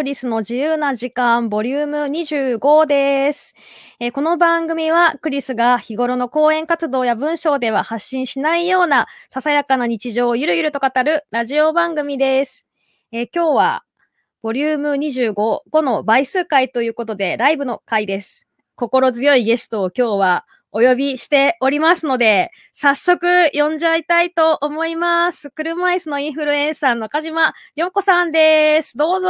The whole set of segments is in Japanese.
クリスの自由な時間ボリューム25です、えー、この番組はクリスが日頃の講演活動や文章では発信しないようなささやかな日常をゆるゆると語るラジオ番組です。えー、今日はボリューム25、5の倍数回ということでライブの回です。心強いゲストを今日はお呼びしておりますので、早速呼んじゃいたいと思います。車椅子のインフルエンサー中島良子さんです。どうぞ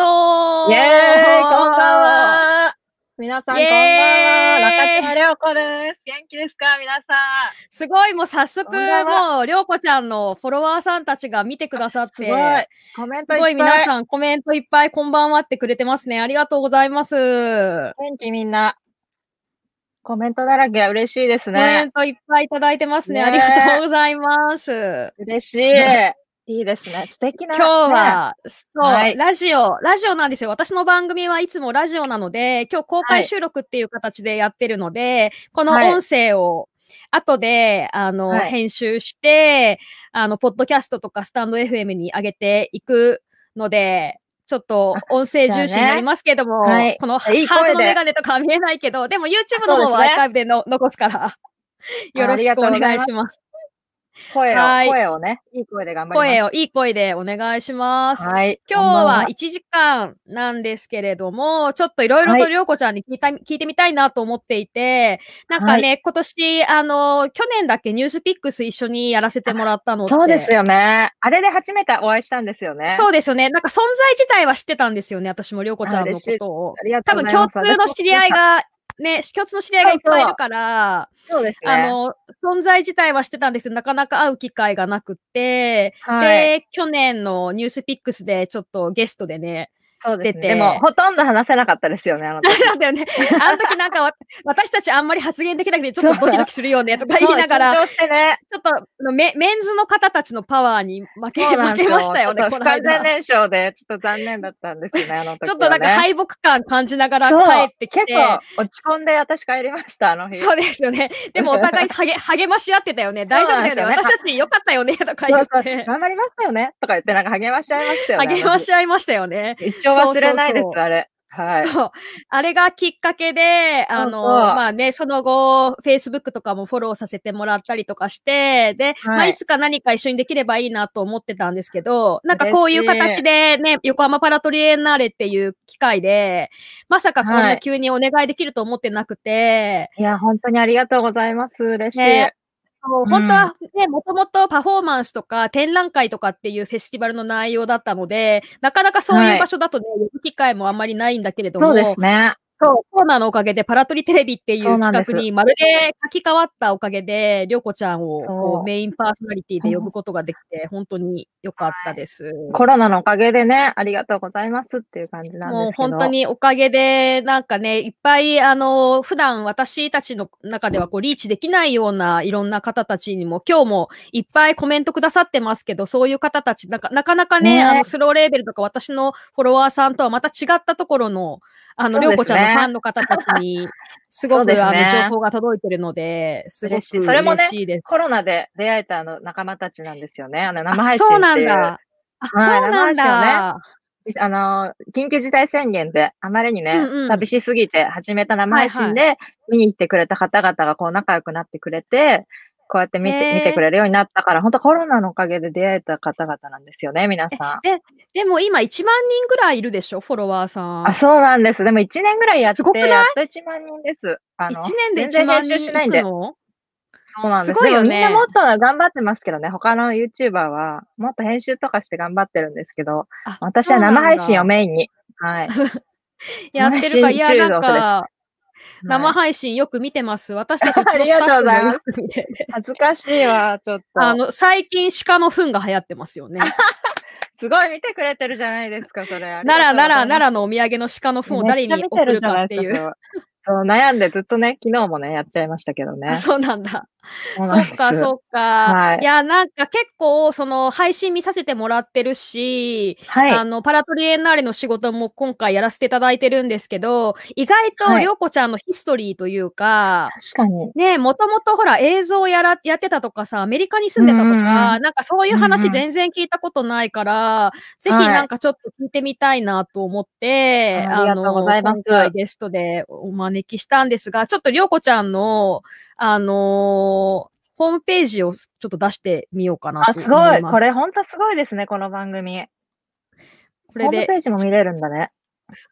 イェーイこんばんは皆さんこんばんは中島良子です。元気ですか？皆さん。すごい、もう早速、もう、良子ちゃんのフォロワーさんたちが見てくださって、すごい、コメントいっぱい。すごい皆さんコメントいっぱいこんばんはってくれてますね。ありがとうございます。元気みんな。コメントだらけ嬉しいですね。コメントいっぱいいただいてますね。ねありがとうございます。嬉しい。いいですね。素敵な、今日は、ね、そう、はい、ラジオ、ラジオなんですよ。私の番組はいつもラジオなので、今日公開収録っていう形でやってるので、はい、この音声を後で、あの、はい、編集して、あの、ポッドキャストとかスタンド FM に上げていくので、ちょっと音声重視になりますけども、ね。はい、このハードのメガネとかは見えないけど、でも YouTube の方はアーカイブでの、ね、残すから、よろしくお願いします。声を、はい、声をね、いい声で頑張ります。声をいい声でお願いします。はい。今日は1時間なんですけれども、ちょっといろいろとりょうこちゃんに聞いた、はい、聞いてみたいなと思っていて、なんかね、はい、今年、あの、去年だっけニュースピックス一緒にやらせてもらったのそうですよね。あれで初めてお会いしたんですよね。そうですよね。なんか存在自体は知ってたんですよね。私もりょうこちゃんのことを。多分共通の知り合いがね、共通の知り合いがいっぱいいるから、そうですね。あの、存在自体はしてたんですよ。なかなか会う機会がなくて、はい、で、去年のニュースピックスでちょっとゲストでね、そうですね。でも、ほとんど話せなかったですよね、あの時。そうだよね。あの時なんか、私たちあんまり発言できなくて、ちょっとドキドキするよね、とか言いながら、ちょっとメ、メンズの方たちのパワーに負け、負けましたよね、この間。完全燃焼で、ちょっと残念だったんですよね、あの時、ね、ちょっとなんか敗北感感じながら帰ってきて。結構落ち込んで私帰りました、あの日。そうですよね。でもお互い励励まし合ってたよね。大丈夫だよね。私たちよかったよね、とか言って。頑張りましたよね、とか言って、なんか励まし合いましたよね。励まし合いましたよね。一応忘れないです。あれ。はい。あれがきっかけで、あの、まあね、その後、Facebook とかもフォローさせてもらったりとかして、で、はいまあ、いつか何か一緒にできればいいなと思ってたんですけど、なんかこういう形でね、横浜パラトリエンナーレっていう機会で、まさかこんな急にお願いできると思ってなくて。はい、いや、本当にありがとうございます。嬉しい。ねそう、本当はね、もともとパフォーマンスとか展覧会とかっていうフェスティバルの内容だったので、なかなかそういう場所だとね、呼ぶ機会もあんまりないんだけれども、そうですね。そう、コロナのおかげでパラトリテレビっていう企画にまるで書き換わったおかげで、りょうこちゃんをこうメインパーソナリティで呼ぶことができて、本当に良かったです、コロナのおかげでね、ありがとうございますっていう感じなんですけど。もう本当におかげで、なんかね、いっぱい、あの、普段私たちの中ではこうリーチできないようないろんな方たちにも、今日もいっぱいコメントくださってますけど、そういう方たち、なんかなかなかね、ね。あの、スローレーベルとか私のフォロワーさんとはまた違ったところの、あの、りょうこちゃんのファンの方たちに、すごく、ね、あの、情報が届いてるので、すごく嬉しいです。それもね、コロナで出会えたあの仲間たちなんですよね。あの、生配信そうなんだ。あ、そうなんだ。あの、緊急事態宣言であまりにね、うんうん、寂しすぎて始めた生配信で見に来てくれた方々がこう仲良くなってくれて、こうやって見て、見てくれるようになったから、本当コロナのおかげで出会えた方々なんですよね、皆さん。で、でも今1万人ぐらいいるでしょ、フォロワーさん。あ、そうなんです。でも1年ぐらいやって、やっと1万人です。あの1年で1万人しないんで。そうなんです。すごいよね。みんなもっと頑張ってますけどね、他の YouTuber はもっと編集とかして頑張ってるんですけど、私は生配信をメインに。はい。やってるか、いや、なんか、生配信よく見てます。私たち ありがとうございます。恥ずかしいわ、ちょっと。あの、最近鹿の糞が流行ってますよね。すごい見てくれてるじゃないですか、それ。奈良、奈良、奈良のお土産の鹿の糞を誰に送るかっていう。そう、悩んでずっとね、昨日もね、やっちゃいましたけどね。そうなんだ。そっか、そっか。はい、いや、なんか結構、その、配信見させてもらってるし、はい、あの、パラトリエンナーレの仕事も今回やらせていただいてるんですけど、意外と、りょうこちゃんのヒストリーというか、確かに。ね、もともとほら、映像やら、やってたとかさ、アメリカに住んでたとか、なんかそういう話全然聞いたことないから、ぜひなんかちょっと聞いてみたいなと思って、はい、ありがとうございます。今回ゲストでお招きしたんですが、ちょっとりょうこちゃんの、あのーホームページをちょっと出してみようかなとあ、すごい。これ本当すごいですね、この番組。これで。ホームページも見れるんだね。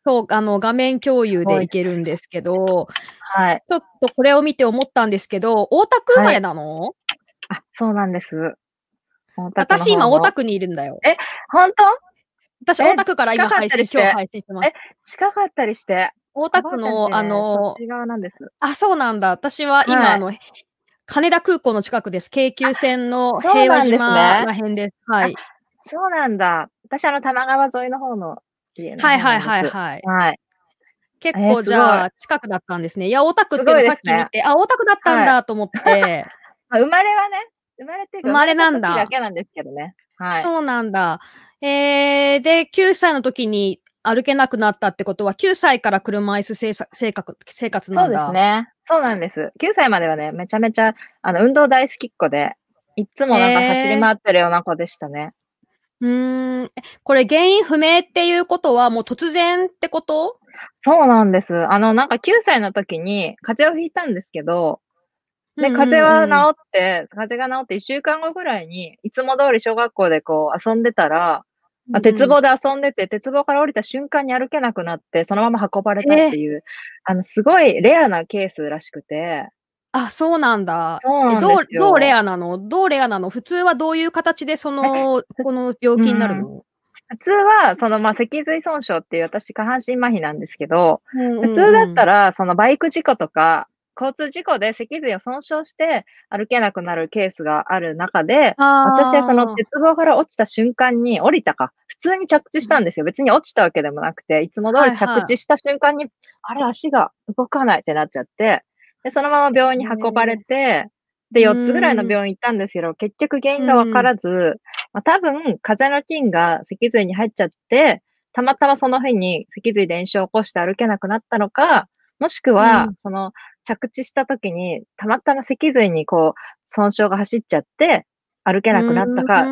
そう、あの、画面共有でいけるんですけど、はい。ちょっとこれを見て思ったんですけど、大田区生まれなの、はい、あ、そうなんです。私今大田区にいるんだよ。え、本当？私大田区から今配信、今日配信してます。え、近かったりして。大田区の、あの、あ、そうなんだ。私は今、はい、あの、羽田空港の近くです。京急線の平和島ら辺です。はい。そうなんだ。私、あの、多摩川沿いの方の家のはいはいはいはい。はい。結構じゃあ、近くだったんですね。いや、大田区ってさっき見て、あ、大田区だったんだと思って。生まれはね、生まれて生まれなんだ。だけなんですけどね。はい。そうなんだ。えー、で、9歳の時に歩けなくなったってことは、9歳から車椅子生活生活なんだ。そうですね。そうなんです。9歳まではね、めちゃめちゃ、あの、運動大好きっ子で、いつもなんか走り回ってるような子でしたね。うーん。これ原因不明っていうことはもう突然ってこと？そうなんです。あの、なんか9歳の時に風邪をひいたんですけど、で、風邪は治って、風邪が治って1週間後ぐらいに、いつも通り小学校でこう遊んでたら、あ鉄棒で遊んでて、鉄棒から降りた瞬間に歩けなくなって、そのまま運ばれたっていう、あの、すごいレアなケースらしくて。あ、そうなんだ。そうどう、どうレアなの？どうレアなの？普通はどういう形でその、この病気になるの、普通は、その、まあ、脊髄損傷っていう私下半身麻痺なんですけど、普通だったら、そのバイク事故とか、交通事故で脊髄を損傷して歩けなくなるケースがある中で、私はその鉄棒から落ちた瞬間に降りたか、普通に着地したんですよ。別に落ちたわけでもなくて、いつも通り着地した瞬間に、はいはい、あれ足が動かないってなっちゃって、で、そのまま病院に運ばれて、で、4つぐらいの病院行ったんですけど、結局原因がわからず、まあ、多分、風の菌が脊髄に入っちゃって、たまたまその日に脊髄で炎症を起こして歩けなくなったのか、もしくは、うん、その着地した時に、たまたま脊髄にこう、損傷が走っちゃって、歩けなくなったか、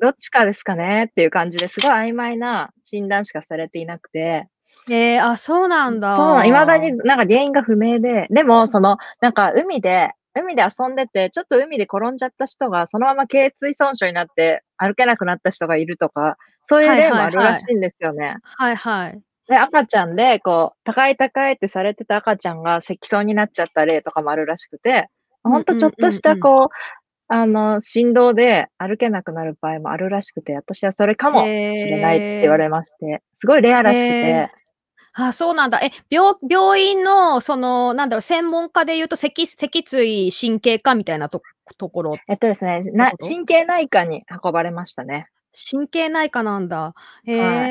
どっちかですかねっていう感じですごい曖昧な診断しかされていなくて。えー、あ、そうなんだ。そう、未だになんか原因が不明で、でも、その、なんか海で、海で遊んでて、ちょっと海で転んじゃった人が、そのまま頸椎損傷になって歩けなくなった人がいるとか、そういう例もあるらしいんですよね。はいはい、はいはいで、赤ちゃんで、こう、高い高いってされてた赤ちゃんが積層になっちゃった例とかもあるらしくて、ほんとちょっとしたこう、あの、振動で歩けなくなる場合もあるらしくて、私はそれかもしれないって言われまして、すごいレアらしくて。あ、そうなんだ。え、病、病院の、その、なんだろう、専門家で言うと、脊、脊椎神経科みたいなとところえっとですね、な、神経内科に運ばれましたね。神経内科なんだ。へえ、はい、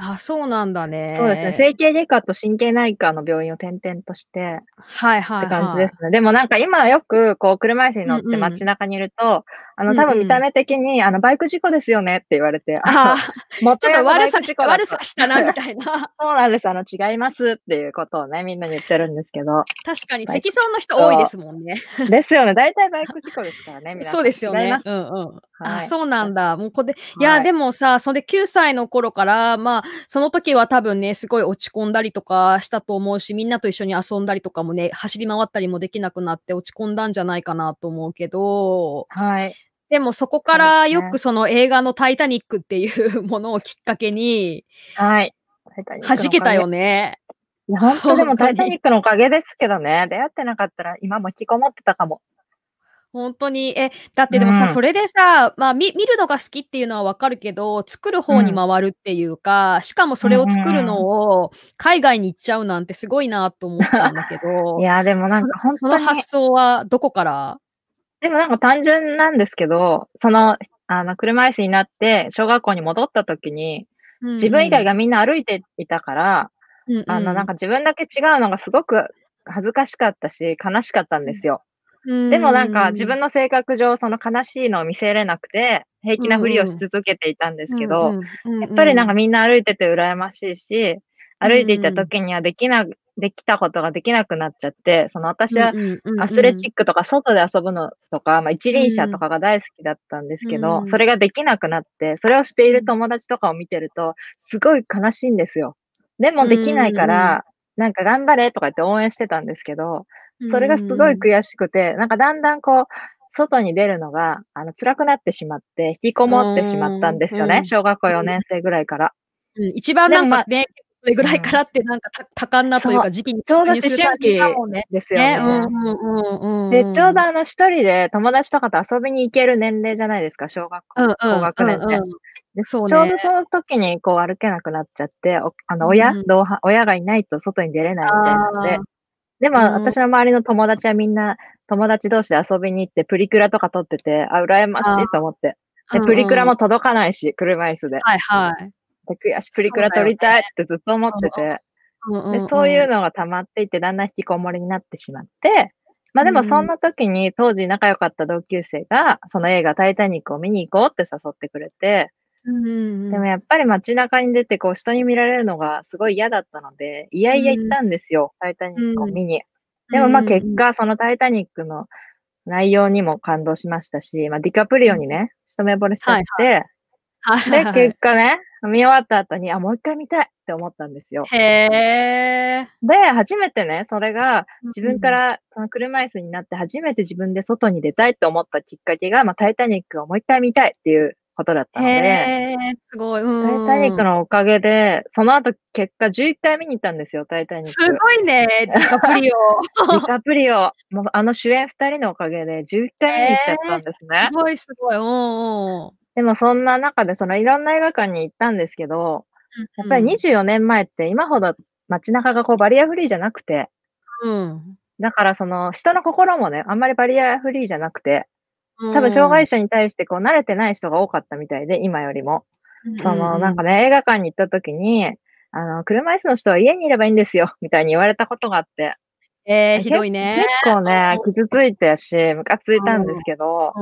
あ、そうなんだね。そうですね。整形外科と神経内科の病院を転々として、はいはい、はい、って感じですね。でもなんか今よく、こう、車椅子に乗って街中にいると、うんうん、あの、多分見た目的に、うんうん、あの、バイク事故ですよねって言われて、あ、もちょっと悪さし悪さしたな、みたいな。そうなんです。あの、違いますっていうことをね、みんなに言ってるんですけど。確かに、積層の人多いですもんね。ですよね。大体バイク事故ですからね、皆さん。そうですよね。うんうん。はい、あ、そうなんだ。もうこれ、いや、でもさ、それ9歳の頃から、まあ、その時は多分ね、すごい落ち込んだりとかしたと思うし、みんなと一緒に遊んだりとかもね、走り回ったりもできなくなって落ち込んだんじゃないかなと思うけど、はい。でもそこからよくその映画のタイタニックっていうものをきっかけに、はい。弾けたよね。本当でもタイタニックのおかげですけどね、出会ってなかったら今も引きこもってたかも。本当に、え、だってでもさ、うん、それでさ、まあ、み見るのが好きっていうのはわかるけど、作る方に回るっていうか、うん、しかもそれを作るのを海外に行っちゃうなんてすごいなと思ったんだけど。いや、でもなんか本当に。その発想はどこから？でもなんか単純なんですけど、その、あの、車椅子になって小学校に戻った時に、自分以外がみんな歩いていたから、うんうん、あの、なんか自分だけ違うのがすごく恥ずかしかったし、悲しかったんですよ。でもなんか自分の性格上、その悲しいのを見せれなくて、平気なふりをし続けていたんですけど、やっぱりなんかみんな歩いてて羨ましいし、歩いていた時にはできな、できたことができなくなっちゃって、その私はアスレチックとか外で遊ぶのとか、まあ一輪車とかが大好きだったんですけど、それができなくなって、それをしている友達とかを見てると、すごい悲しいんですよ。でもできないから、なんか頑張れとか言って応援してたんですけど、それがすごい悔しくて、なんかだんだんこう、外に出るのが、あの、辛くなってしまって、引きこもってしまったんですよね。小学校4年生ぐらいから。うん、一番なんかね、それぐらいからってなんか多感なというか時期にちょうど思春期ですよね。で、ちょうどあの一人で友達とかと遊びに行ける年齢じゃないですか、小学校、高学年って。でちょうどその時にこう歩けなくなっちゃって、あの親、同伴、親がいないと外に出れないみたいなので、でも、私の周りの友達はみんな友達同士で遊びに行ってプリクラとか撮ってて、あ、羨ましいと思って。で、プリクラも届かないし、車椅子で。はいはい。で悔しプリクラ撮りたいってずっと思ってて、で、そういうのが溜まっていってだんだん引きこもりになってしまって、まあでもそんな時に当時仲良かった同級生が、その映画タイタニックを見に行こうって誘ってくれて、でもやっぱり街中に出てこう人に見られるのがすごい嫌だったので、いやいや行ったんですよ、タイタニックを見に。でもまあ結果、そのタイタニックの内容にも感動しましたし、まあディカプリオにね、一目惚れしちゃって、はいはい、で、結果ね、見終わった後に、あ、もう一回見たいって思ったんですよ。へー。で、初めてね、それが自分からその車椅子になって初めて自分で外に出たいって思ったきっかけが、まあ、タイタニックをもう一回見たいっていうことだったので、すごい、うん。タイタニックのおかげで、その後結果11回見に行ったんですよ、タイタニック。すごいね、ディカプリオ。ディカプリオ。もうあの主演2人のおかげで11回見に行っちゃったんですね。すごいすごい。うんでもそんな中で、そのいろんな映画館に行ったんですけど、やっぱり24年前って今ほど街中がこうバリアフリーじゃなくて、うん。だからその人の心もね、あんまりバリアフリーじゃなくて、多分障害者に対してこう慣れてない人が多かったみたいで、今よりも。そのなんかね、映画館に行った時に、あの、車椅子の人は家にいればいいんですよ、みたいに言われたことがあって。えー、ひどいね。結構ね、傷ついたし、ムカついたんですけど、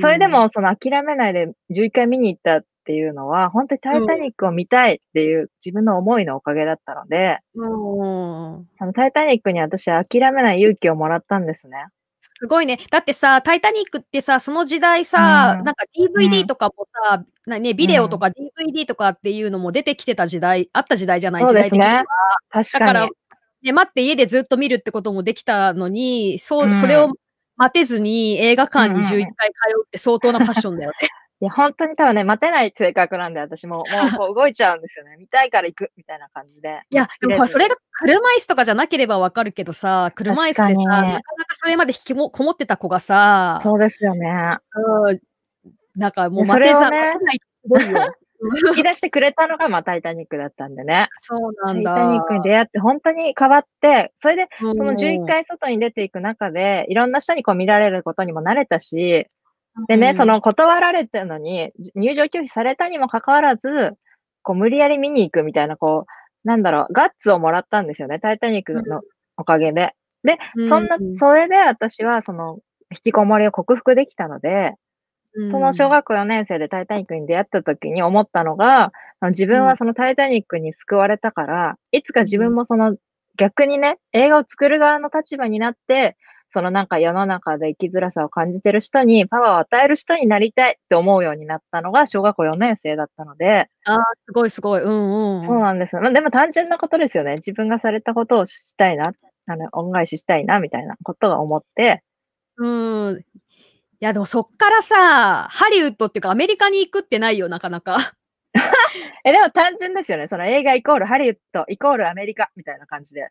それでもその諦めないで11回見に行ったっていうのは、本当にタイタニックを見たいっていう自分の思いのおかげだったので、うん、そのタイタニックに私は諦めない勇気をもらったんですね。すごいね。だってさ、タイタニックってさ、その時代さ、うん、なんか DVD とかもさ、うん、ね、ビデオとか DVD とかっていうのも出てきてた時代、あった時代じゃないそうですね。確かに。だから、ね、待って家でずっと見るってこともできたのに、そう、それを待てずに映画館に11回通うって相当なパッションだよね。いや、本当に多分ね、待てない性格なんで、私も、もうこう動いちゃうんですよね。見たいから行く、みたいな感じで。いや、でもそれが車椅子とかじゃなければわかるけどさ、車椅子でさ、なかなかそれまで引きもこもってた子がさ、そうですよね。うん。なんかもう待てざ、ね、待てないすごいよ。引き出してくれたのが、まあ、タイタニックだったんでね。そうなんだ。タイタニックに出会って本当に変わって、それで、その11回外に出ていく中で、いろんな人にこう見られることにも慣れたし、でね、その断られてるのに、入場拒否されたにもかかわらず、こう無理やり見に行くみたいな、こう、なんだろう、ガッツをもらったんですよね、タイタニックのおかげで。で、そんな、それで私はその、引きこもりを克服できたので、その小学校4年生でタイタニックに出会った時に思ったのが、自分はそのタイタニックに救われたから、いつか自分もその逆にね、映画を作る側の立場になって、そのなんか世の中で生きづらさを感じてる人にパワーを与える人になりたいって思うようになったのが小学校4年生だったので。ああ、すごいすごい。うんうん。そうなんですよ。まあ、でも単純なことですよね。自分がされたことをしたいな、あの、恩返ししたいな、みたいなことが思って。うん。いや、でもそっからさ、ハリウッドっていうかアメリカに行くってないよ、なかなか。え、でも単純ですよね。その映画イコールハリウッドイコールアメリカみたいな感じで。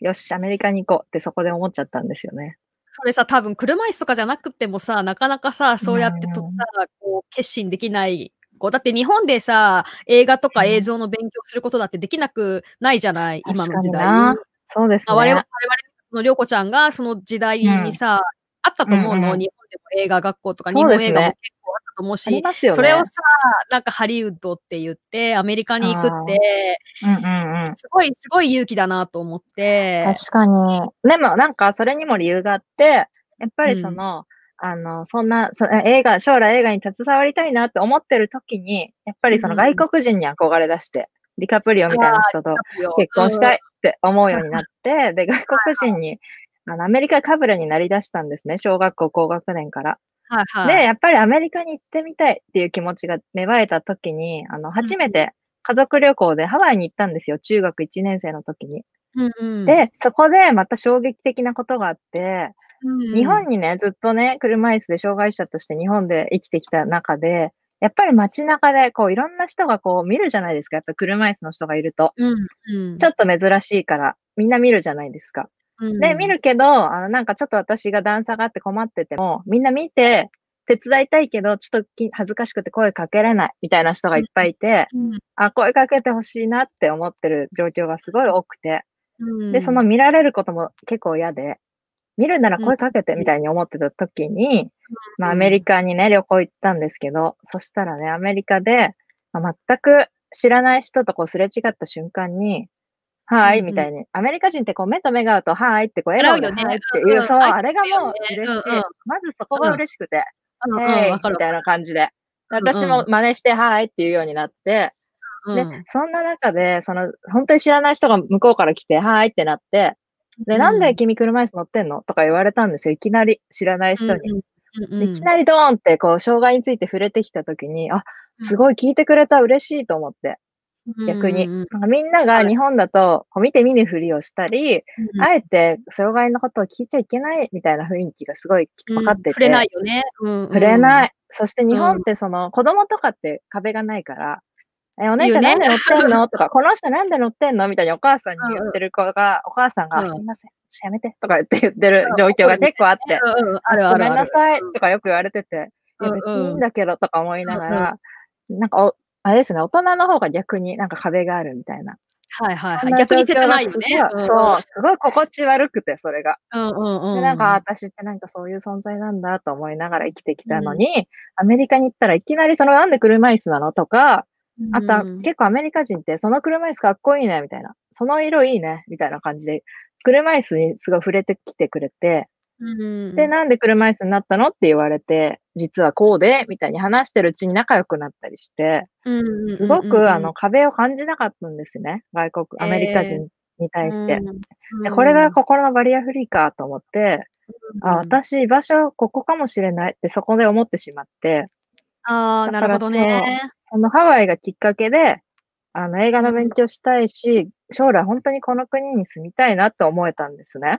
よし、アメリカに行こうってそこで思っちゃったんですよね。それさ、多分車椅子とかじゃなくてもさ、なかなかさ、そうやってとさ、こう、決心できないこうだって日本でさ、映画とか映像の勉強することだってできなくないじゃない、今の時代。そうですね。我々、我々のりょうこちゃんがその時代にさ、うん、あったと思うの、うんうん、日本でも映画学校とか、日本映画も結と思うし、ね、それをさ、なんかハリウッドって言って、アメリカに行くって、うんうんうん、すごい、すごい勇気だなと思って。確かに。でもなんかそれにも理由があって、やっぱりその、あの、そんな、そ映画、将来映画に携わりたいなって思ってる時に、やっぱりその外国人に憧れ出して、ディカプリオみたいな人と結婚したいって思うようになって、で、外国人に、あの、アメリカかぶれになりだしたんですね、小学校高学年から。はいはい、で、やっぱりアメリカに行ってみたいっていう気持ちが芽生えた時に、あの、初めて家族旅行でハワイに行ったんですよ、中学1年生の時に。うんうん、で、そこでまた衝撃的なことがあって、うん、日本にね、ずっとね、車椅子で障害者として日本で生きてきた中で、やっぱり街中でこういろんな人がこう見るじゃないですか。やっぱ車椅子の人がいると。うんうん、ちょっと珍しいからみんな見るじゃないですか。うん、で、見るけど、あのなんかちょっと私が段差があって困ってても、みんな見て手伝いたいけど、ちょっと恥ずかしくて声かけれないみたいな人がいっぱいいて、うん、あ、声かけてほしいなって思ってる状況がすごい多くて、で、その見られることも結構嫌で、見るなら声かけてみたいに思ってた時に、まあアメリカにね、旅行行ったんですけど、そしたらね、アメリカで、まあ、全く知らない人とこうすれ違った瞬間に、はい、みたいに。アメリカ人ってこう目と目が合うと、はいってこう笑顔で、はいっていう、そう、あれがもう嬉しい。まずそこが嬉しくて、えー、みたいな感じで。私も真似して、はいっていうようになって、で、そんな中で、その、本当に知らない人が向こうから来て、はいってなって、で、なんで君車椅子乗ってんのとか言われたんですよ。いきなり知らない人に。いきなりドーンって、こう、障害について触れてきたときに、あ、すごい聞いてくれた、嬉しいと思って。逆に。みんなが日本だと、こう見て見ぬふりをしたり、あえて障害のことを聞いちゃいけないみたいな雰囲気がすごい分かってて。触れないよね。触れない。そして日本ってその、子供とかって壁がないから、え、お姉ちゃんなんで乗ってんの？とか、この人なんで乗ってんの？みたいにお母さんに言ってる子が、お母さんが、すみません、やめてとか言って言ってる状況が結構あって、ごめんなさいとかよく言われてて、いや別にいいんだけどとか思いながら、なんかお、あれですね、大人の方が逆になんか壁があるみたいな。はいはいはい。逆に切ないよね。そう、すごい心地悪くて、それが。うんうんうん。で、なんか私ってなんかそういう存在なんだと思いながら生きてきたのに、アメリカに行ったらいきなりそのなんで車椅子なのとか、あとは結構アメリカ人ってその車椅子かっこいいね、みたいな。その色いいね、みたいな感じで、車椅子にすごい触れてきてくれて、で、なんで車椅子になったの？って言われて、実はこうで、みたいに話してるうちに仲良くなったりして、すごくあの壁を感じなかったんですね。外国、アメリカ人に対して。でこれが心のバリアフリーかと思って、あ、私居場所ここかもしれないってそこで思ってしまって、ああ、なるほどね。そのハワイがきっかけで、あの、映画の勉強したいし、将来本当にこの国に住みたいなって思えたんですね。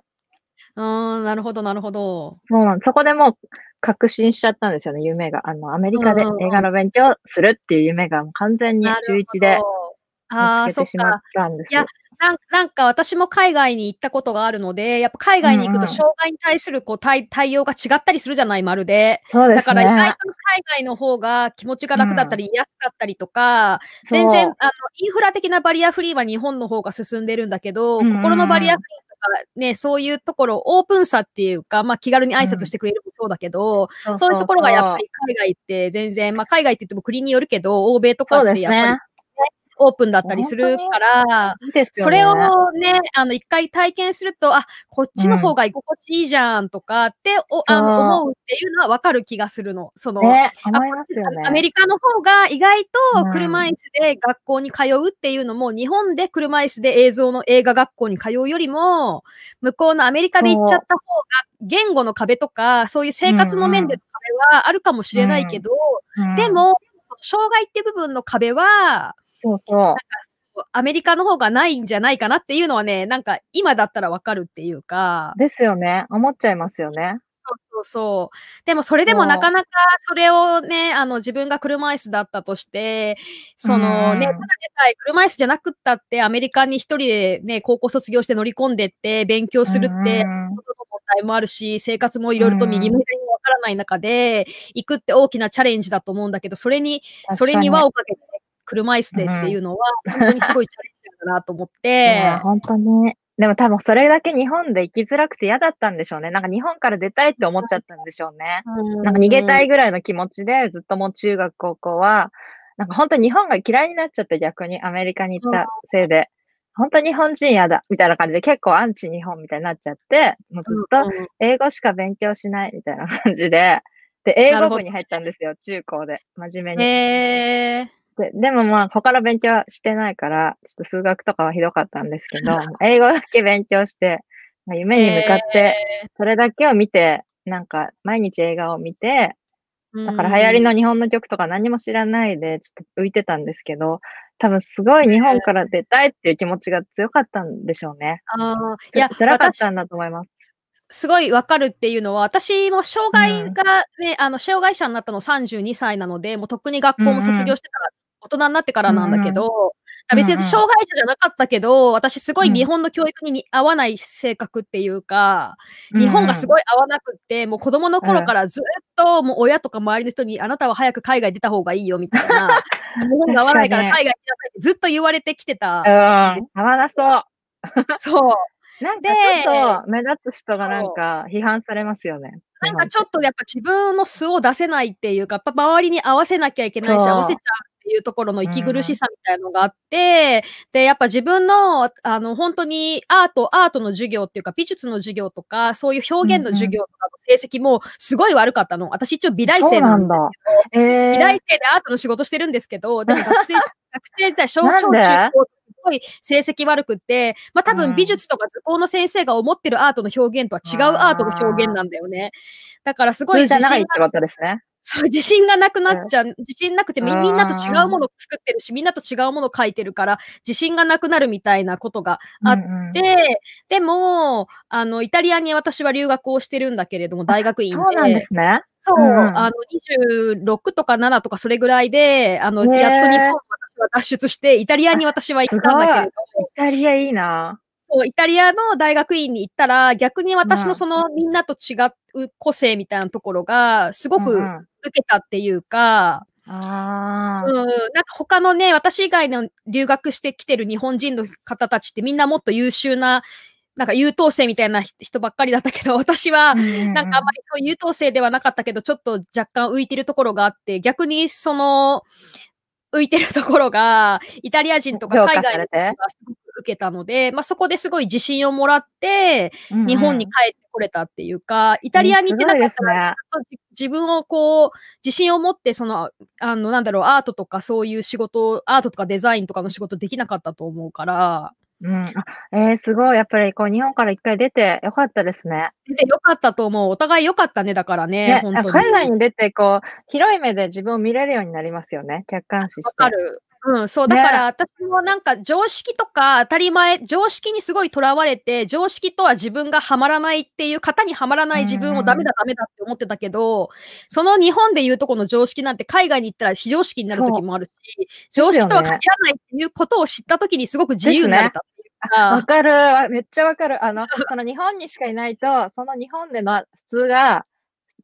うん、なるほどなるほど。そうなんそこでもう確信しちゃったんですよね、夢が。あの、アメリカで映画の勉強するっていう夢がもう完全に中1で見つけてしまったんですよ。なんなんか私も海外に行ったことがあるので、やっぱ海外に行くと障害に対するこう対対応が違ったりするじゃない、まるで。そうで。だから意外と海外の方が気持ちが楽だったり、安かったりとか、全然あのインフラ的なバリアフリーは日本の方が進んでるんだけど、心のバリアフリーね、そういうところ、オープンさっていうか、まあ気軽に挨拶してくれるもそうだけど、そういうところがやっぱり海外って全然、まあ海外って言っても国によるけど、欧米とかってやっぱりオープンだったりするから、ね、それをね、あの、一回体験すると、あ、こっちの方が居心地いいじゃんとかって、おあの思うっていうのはわかる気がするの。その、ね、アメリカの方が意外と車椅子で学校に通うっていうのも、うん、日本で車椅子で映像の映画学校に通うよりも、向こうのアメリカで行っちゃった方が、言語の壁とか、そういう生活の面での壁はあるかもしれないけど、でも、障害って部分の壁は、そうそう。アメリカの方がないんじゃないかなっていうのはね、なんか今だったらわかるっていうか。ですよね。思っちゃいますよね。そうそうそう。でもそれでもなかなかそれをね、あの自分が車椅子だったとして、そのね、ただでさえ車椅子じゃなくったってアメリカに一人でね、高校卒業して乗り込んでって勉強するって、ことの問題もあるし、生活もいろいろと右向いにわからない中で、行くって大きなチャレンジだと思うんだけど、それに、それに輪をかけて車椅子でっていうのは、本当にすごいチャレンジだなと思って。本当に。でも多分それだけ日本で生きづらくて嫌だったんでしょうね。なんか日本から出たいって思っちゃったんでしょうね。なんか逃げたいぐらいの気持ちでずっともう中学高校は、なんか本当に日本が嫌いになっちゃって逆にアメリカに行ったせいで。本当日本人やだ、みたいな感じで結構アンチ日本みたいになっちゃって、もうずっと英語しか勉強しないみたいな感じで、で、英語部に入ったんですよ、中高で。真面目に。へー。ででもまあ、他の勉強はしてないから、ちょっと数学とかはひどかったんですけど、英語だけ勉強して、まあ、夢に向かって、それだけを見て、なんか、毎日映画を見て、だから流行りの日本の曲とか何も知らないで、ちょっと浮いてたんですけど、多分すごい日本から出たいっていう気持ちが強かったんでしょうね。ああ、いや、辛かったんだと思います。すごいわかるっていうのは、私も障害がね、うん、あの、障害者になったの32歳なので、もうとっくに学校も卒業してから大人になってからなんだけど、うんうん、別に障害者じゃなかったけど、私すごい日本の教育に合わない性格っていうか、うん、日本がすごい合わなくって、もう子供の頃からずっともう親とか周りの人に、あなたは早く海外出た方がいいよみたいな、日本が合わないから海外行きなさいってずっと言われてきてた。うん、合わなそう。そう。なんかちょっと目立つ人がなんか批判されますよね。なんかちょっとやっぱ自分の素を出せないっていうか、やっぱ周りに合わせなきゃいけないし、合わせちゃういうところの息苦しさみたいのがあって、うん、で、やっぱ自分の、あの、本当にアート、アートの授業っていうか、美術の授業とか、そういう表現の授業とかの成績もすごい悪かったの。私一応美大生なんですけど、えー、美大生でアートの仕事してるんですけど、でも学生、学生時代、小小中高ごい成績悪くって、まあ多分美術とか図工の先生が思ってるアートの表現とは違うアートの表現なんだよね。だからすごい自信がないってことですね。そう、自信がなくなっちゃう。自信なくてみ、みんなと違うものを作ってるし、みんなと違うものを書いてるから、自信がなくなるみたいなことがあって、うんうん、でも、あの、イタリアに私は留学をしてるんだけれども、大学院で。そうなんですね。そう、うん、あの、26とか7とかそれぐらいで、あの、やっと日本私は脱出して、イタリアに私は行ったんだけれども。イタリアいいなそう、イタリアの大学院に行ったら、逆に私のそのみんなと違う個性みたいなところが、すごく受けたっていうか、あうん、なんか他のね、私以外の留学してきてる日本人の方たちってみんなもっと優秀な、なんか優等生みたいな人ばっかりだったけど、私は、なんかあんまりそう優等生ではなかったけど、ちょっと若干浮いてるところがあって、逆にその、浮いてるところが、イタリア人とか海外の人がすごく受けたので、まあ、そこですごい自信をもらって、日本に帰ってこれたっていうか、うんイタリアに行ってなかったら、ね、自分をこう、自信を持って、その、あの、なんだろう、アートとかそういう仕事、アートとかデザインとかの仕事できなかったと思うから、うん。えー、すごい。やっぱりこう日本から一回出てよかったですね。出てよかったと思う。お互いよかったね、だからね。ね海外に出て、こう、広い目で自分を見れるようになりますよね。客観視して。わかる。うん、そう、だから私もなんか常識とか当たり前、常識にすごいとらわれて、常識とは自分がはまらないっていう、型にはまらない自分をダメだダメだって思ってたけど、その日本でいうとこの常識なんて海外に行ったら非常識になる時もあるし、常識とは限らないっていうことを知った時にすごく自由になれた。わ、かる。めっちゃわかる。あの、その日本にしかいないと、その日本での普通が、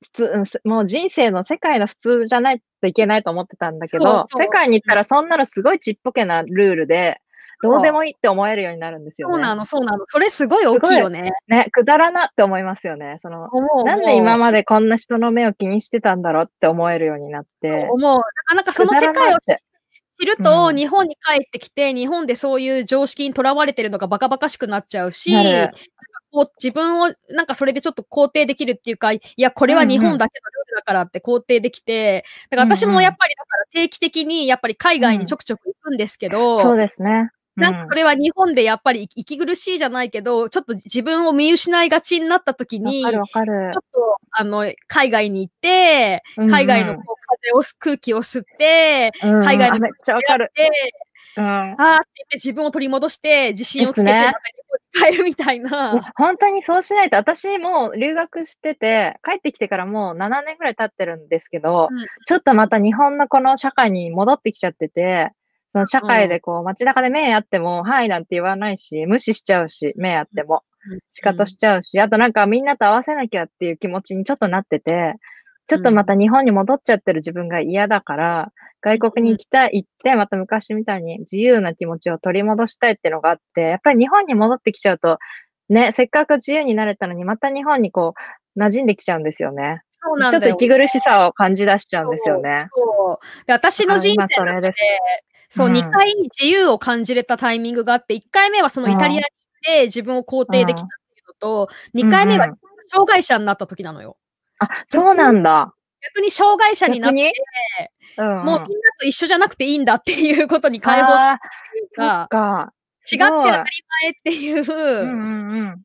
普通、もう人生の世界の普通じゃないといけないと思ってたんだけど、世界に行ったらそんなのすごいちっぽけなルールで、どうでもいいって思えるようになるんですよね。そうなの、そうなの。それすごい大きいよね。ね、くだらなって思いますよね。その、なんで今までこんな人の目を気にしてたんだろうって思えるようになって。思う。なかなかその世界を知ると、日本に帰ってきて、日本でそういう常識にとらわれてるのがバカバカしくなっちゃうし、こう自分をなんかそれでちょっと肯定できるっていうか、いや、これは日本だけのルールだからって肯定できて、だから私もやっぱりだから定期的にやっぱり海外にちょくちょく行くんですけど、そうですね。なんかそれは日本でやっぱり息苦しいじゃないけど、ちょっと自分を見失いがちになった時に、ちょっとあの海外に行って、海外のこう空気を吸って、海外のめっちゃわかる。うん、あーって言って自分を取り戻して、自信をつけて、ね、変えるみたいな。本当にそうしないと、私も留学してて、帰ってきてからもう7年ぐらい経ってるんですけど、うん、ちょっとまた日本のこの社会に戻ってきちゃってて、その社会でこう、街中で目あっても、はいなんて言わないし、無視しちゃうし、目あっても。仕方しちゃうし、あとなんかみんなと合わせなきゃっていう気持ちにちょっとなってて、ちょっとまた日本に戻っちゃってる自分が嫌だから、外国に行きたい、行って、また昔みたいに自由な気持ちを取り戻したいっていうのがあって、やっぱり日本に戻ってきちゃうと、ね、せっかく自由になれたのに、また日本にこう、馴染んできちゃうんですよね。そうなんだちょっと息苦しさを感じ出しちゃうんですよね。そうで私の人生の中で、そう、2回自由を感じれたタイミングがあって、1回目はそのイタリアに行って自分を肯定できたっていうのと、2回目は障害者になった時なのよ。あ、そうなんだ。逆に障害者になって、うんうん、もうみんなと一緒じゃなくていいんだっていうことに解放されるというか、違って当たり前っていう、うんうんうん、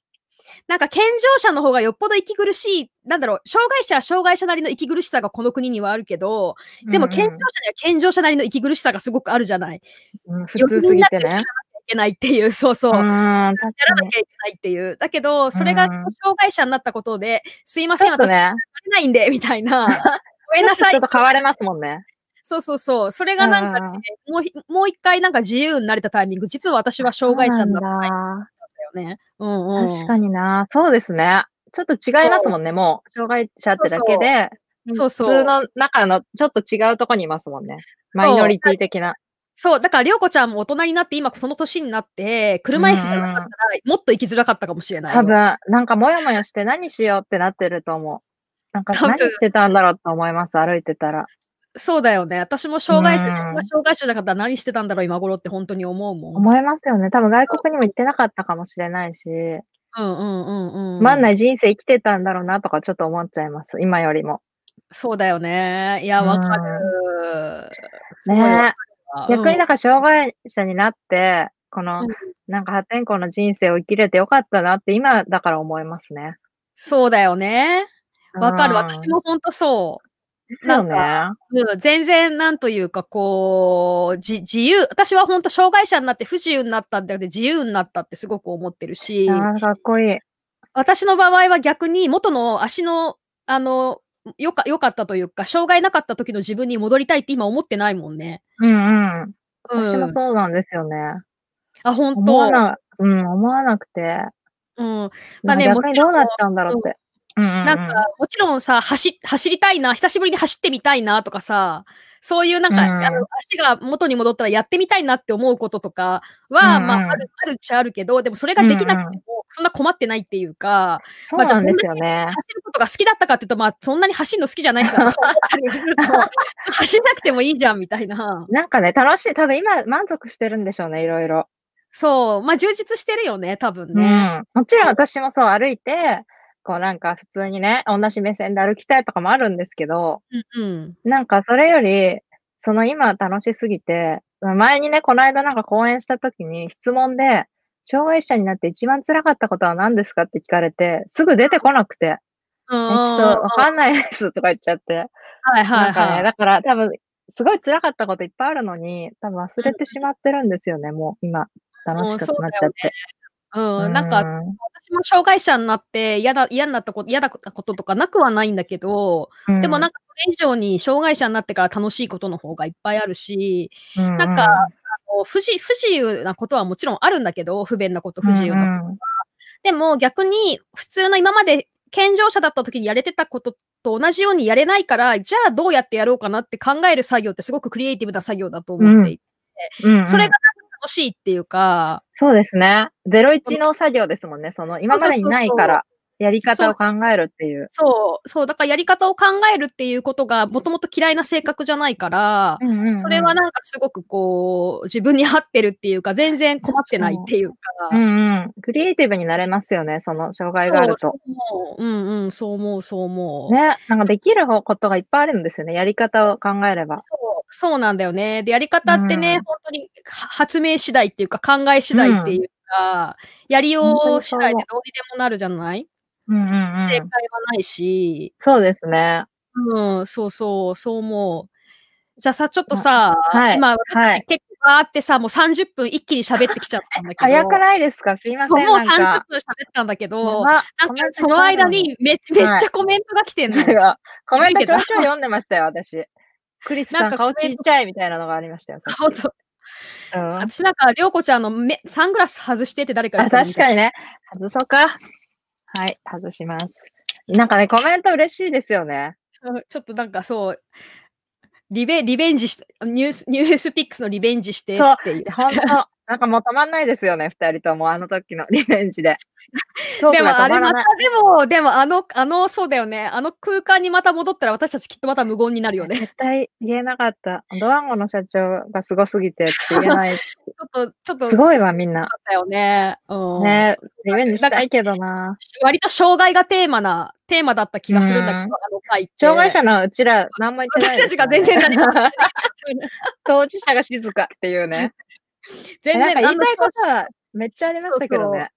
なんか健常者の方がよっぽど息苦しい、なんだろう、障害者は障害者なりの息苦しさがこの国にはあるけど、でも健常者には健常者なりの息苦しさがすごくあるじゃない。うん、普通すぎてね。いけないっていう、そうそう。やらなきゃいけないっていう。だけど、それが障害者になったことで、すいません、私、ね、ないんで、みたいな。ごめんなさい。ちょっと変われますもんね。そうそうそう。それがなんかね、もう、もう一回なんか自由になれたタイミング、実は私は障害者になったタイミングだったよね。うんうん。確かにな。そうですね。ちょっと違いますもんね、もう。障害者ってだけで。そうそう。普通の中のちょっと違うとこにいますもんね。マイノリティ的な。そう、だから、りょうこちゃんも大人になって、今その年になって、車椅子じゃなかったら、もっと生きづらかったかもしれない。多分、なんかもやもやして何しようってなってると思う。なんか何してたんだろうと思います、歩いてたら。そうだよね。私も障害者、障害者じゃなかったら何してたんだろう、今頃って本当に思うもん。思いますよね。多分外国にも行ってなかったかもしれないし。うんうんうんうん。つまんない人生生きてたんだろうなとかちょっと思っちゃいます。今よりも。そうだよね。いや、わかる。ね逆になんか障害者になって、この、なんか破天荒な人生を生きれてよかったなって今だから思いますね。そうだよね。わかる。私も本当そう。ですよね。うん、全然なんというかこう、じ自由、私は本当障害者になって不自由になったんだけど自由になったってすごく思ってるし。あかっこいい。私の場合は逆に元の足の、あの、よか、よかったというか、障害なかった時の自分に戻りたいって今思ってないもんね。うんうん。私もそうなんですよね。あ、本当思わな、うん、思わなくて。うん。まあね、逆にどうなっちゃうんだろうって。なんか、もちろんさ、走、走りたいな、久しぶりに走ってみたいなとかさ、そういうなんか、うん、足が元に戻ったらやってみたいなって思うこととかは、うんうん、まあ、ある、あるっちゃあるけど、でもそれができなくても、そんな困ってないっていうか、そうなんですよね。走ることが好きだったかっていうと、まあ、そんなに走るの好きじゃないしな、走んなくてもいいじゃん、みたいな。なんかね、楽しい。多分今、満足してるんでしょうね、いろいろ。そう。まあ、充実してるよね、多分ね。うん、もちろん私もそう歩いて、こうなんか普通にね、同じ目線で歩きたいとかもあるんですけど、うんうん、なんかそれより、その今楽しすぎて、前にね、この間なんか講演した時に質問で、障害者になって一番辛かったことは何ですかって聞かれて、すぐ出てこなくて、えちょっとわかんないですとか言っちゃって。はいはい、はい、なんかね、だから多分、すごい辛かったこといっぱいあるのに、多分忘れてしまってるんですよね、もう今。楽しくなっちゃって。うん、なんか、私も障害者になって嫌だ、嫌になったこと、嫌だったこととかなくはないんだけど、うん、でもなんかそれ以上に障害者になってから楽しいことの方がいっぱいあるし、うん、なんか、あの不自不自由なことはもちろんあるんだけど、不便なこと、不自由なことは。うん、でも逆に普通の今まで健常者だった時にやれてたことと同じようにやれないから、じゃあどうやってやろうかなって考える作業ってすごくクリエイティブな作業だと思っていて、それが楽しいっていうか。そうですね。01の作業ですもんね。その、今までにないから。やり方を考えるっていう。そう、そう、だからやり方を考えるっていうことがもともと嫌いな性格じゃないから、うんうんうん、それはなんかすごくこう、自分に合ってるっていうか、全然困ってないっていうか。うんうん。クリエイティブになれますよね、その障害があると。そううんうん、そう思う、そう思う。ね、なんかできることがいっぱいあるんですよね、やり方を考えれば。そう、そうなんだよね。で、やり方ってね、うん、本当に発明次第っていうか、考え次第っていうか、うん、やりよう次第でどうにでもなるじゃない？うんうんうん、正解はないし。そうですね。うん、そうそう、そう思う。じゃあさ、ちょっとさ、はい、今、私、はい、結構あってさ、もう30分一気に喋ってきちゃったんだけど。早くないですかすいません。もう30分喋ったんだけど、なんかその間にめめっちゃコメントが来てんの。はい、コメントちょいちょい読んでましたよ、私。クリスさん顔ちっちゃいみたいなのがありましたよ。本当。うん、私なんか、りょうこちゃんの目サングラス外してって誰か言ってた確かにね。外そうか。はい、外します。なんかね、コメント嬉しいですよね。ちょっとなんかそう、リベリベンジして、ニュース、ニュースピックスのリベンジしてっていう。本当なんかもう止まんないですよね、二人とも、あの時の リベンジで。でもあれまた、でも、でもあの、あの、そうだよね。あの空間にまた戻ったら私たちきっとまた無言になるよね。絶対言えなかった。ドワンゴの社長がすごすぎてって言えない。ちょっと、ちょっと。すごいわ、みんな。だよね。うん。ねリベンジしたいけどな。割と障害がテーマな、テーマだった気がするんだけど、あの回って。障害者のうちら何も言ってない、ね、私たちが全然何も当事者が静かっていうね。全然言いたいことはめっちゃありましたけどね。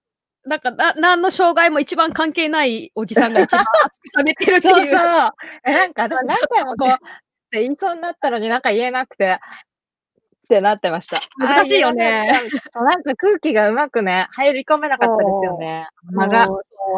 なんか、な、何の障害も一番関係ないおじさんが一番熱く喋ってるっていう。そうそう。え、なんか 私何回もこう、って言いそうになったのになんか言えなくて、ってなってました。難しいよね。そうなんか空気がうまくね、入り込めなかったですよね。間が。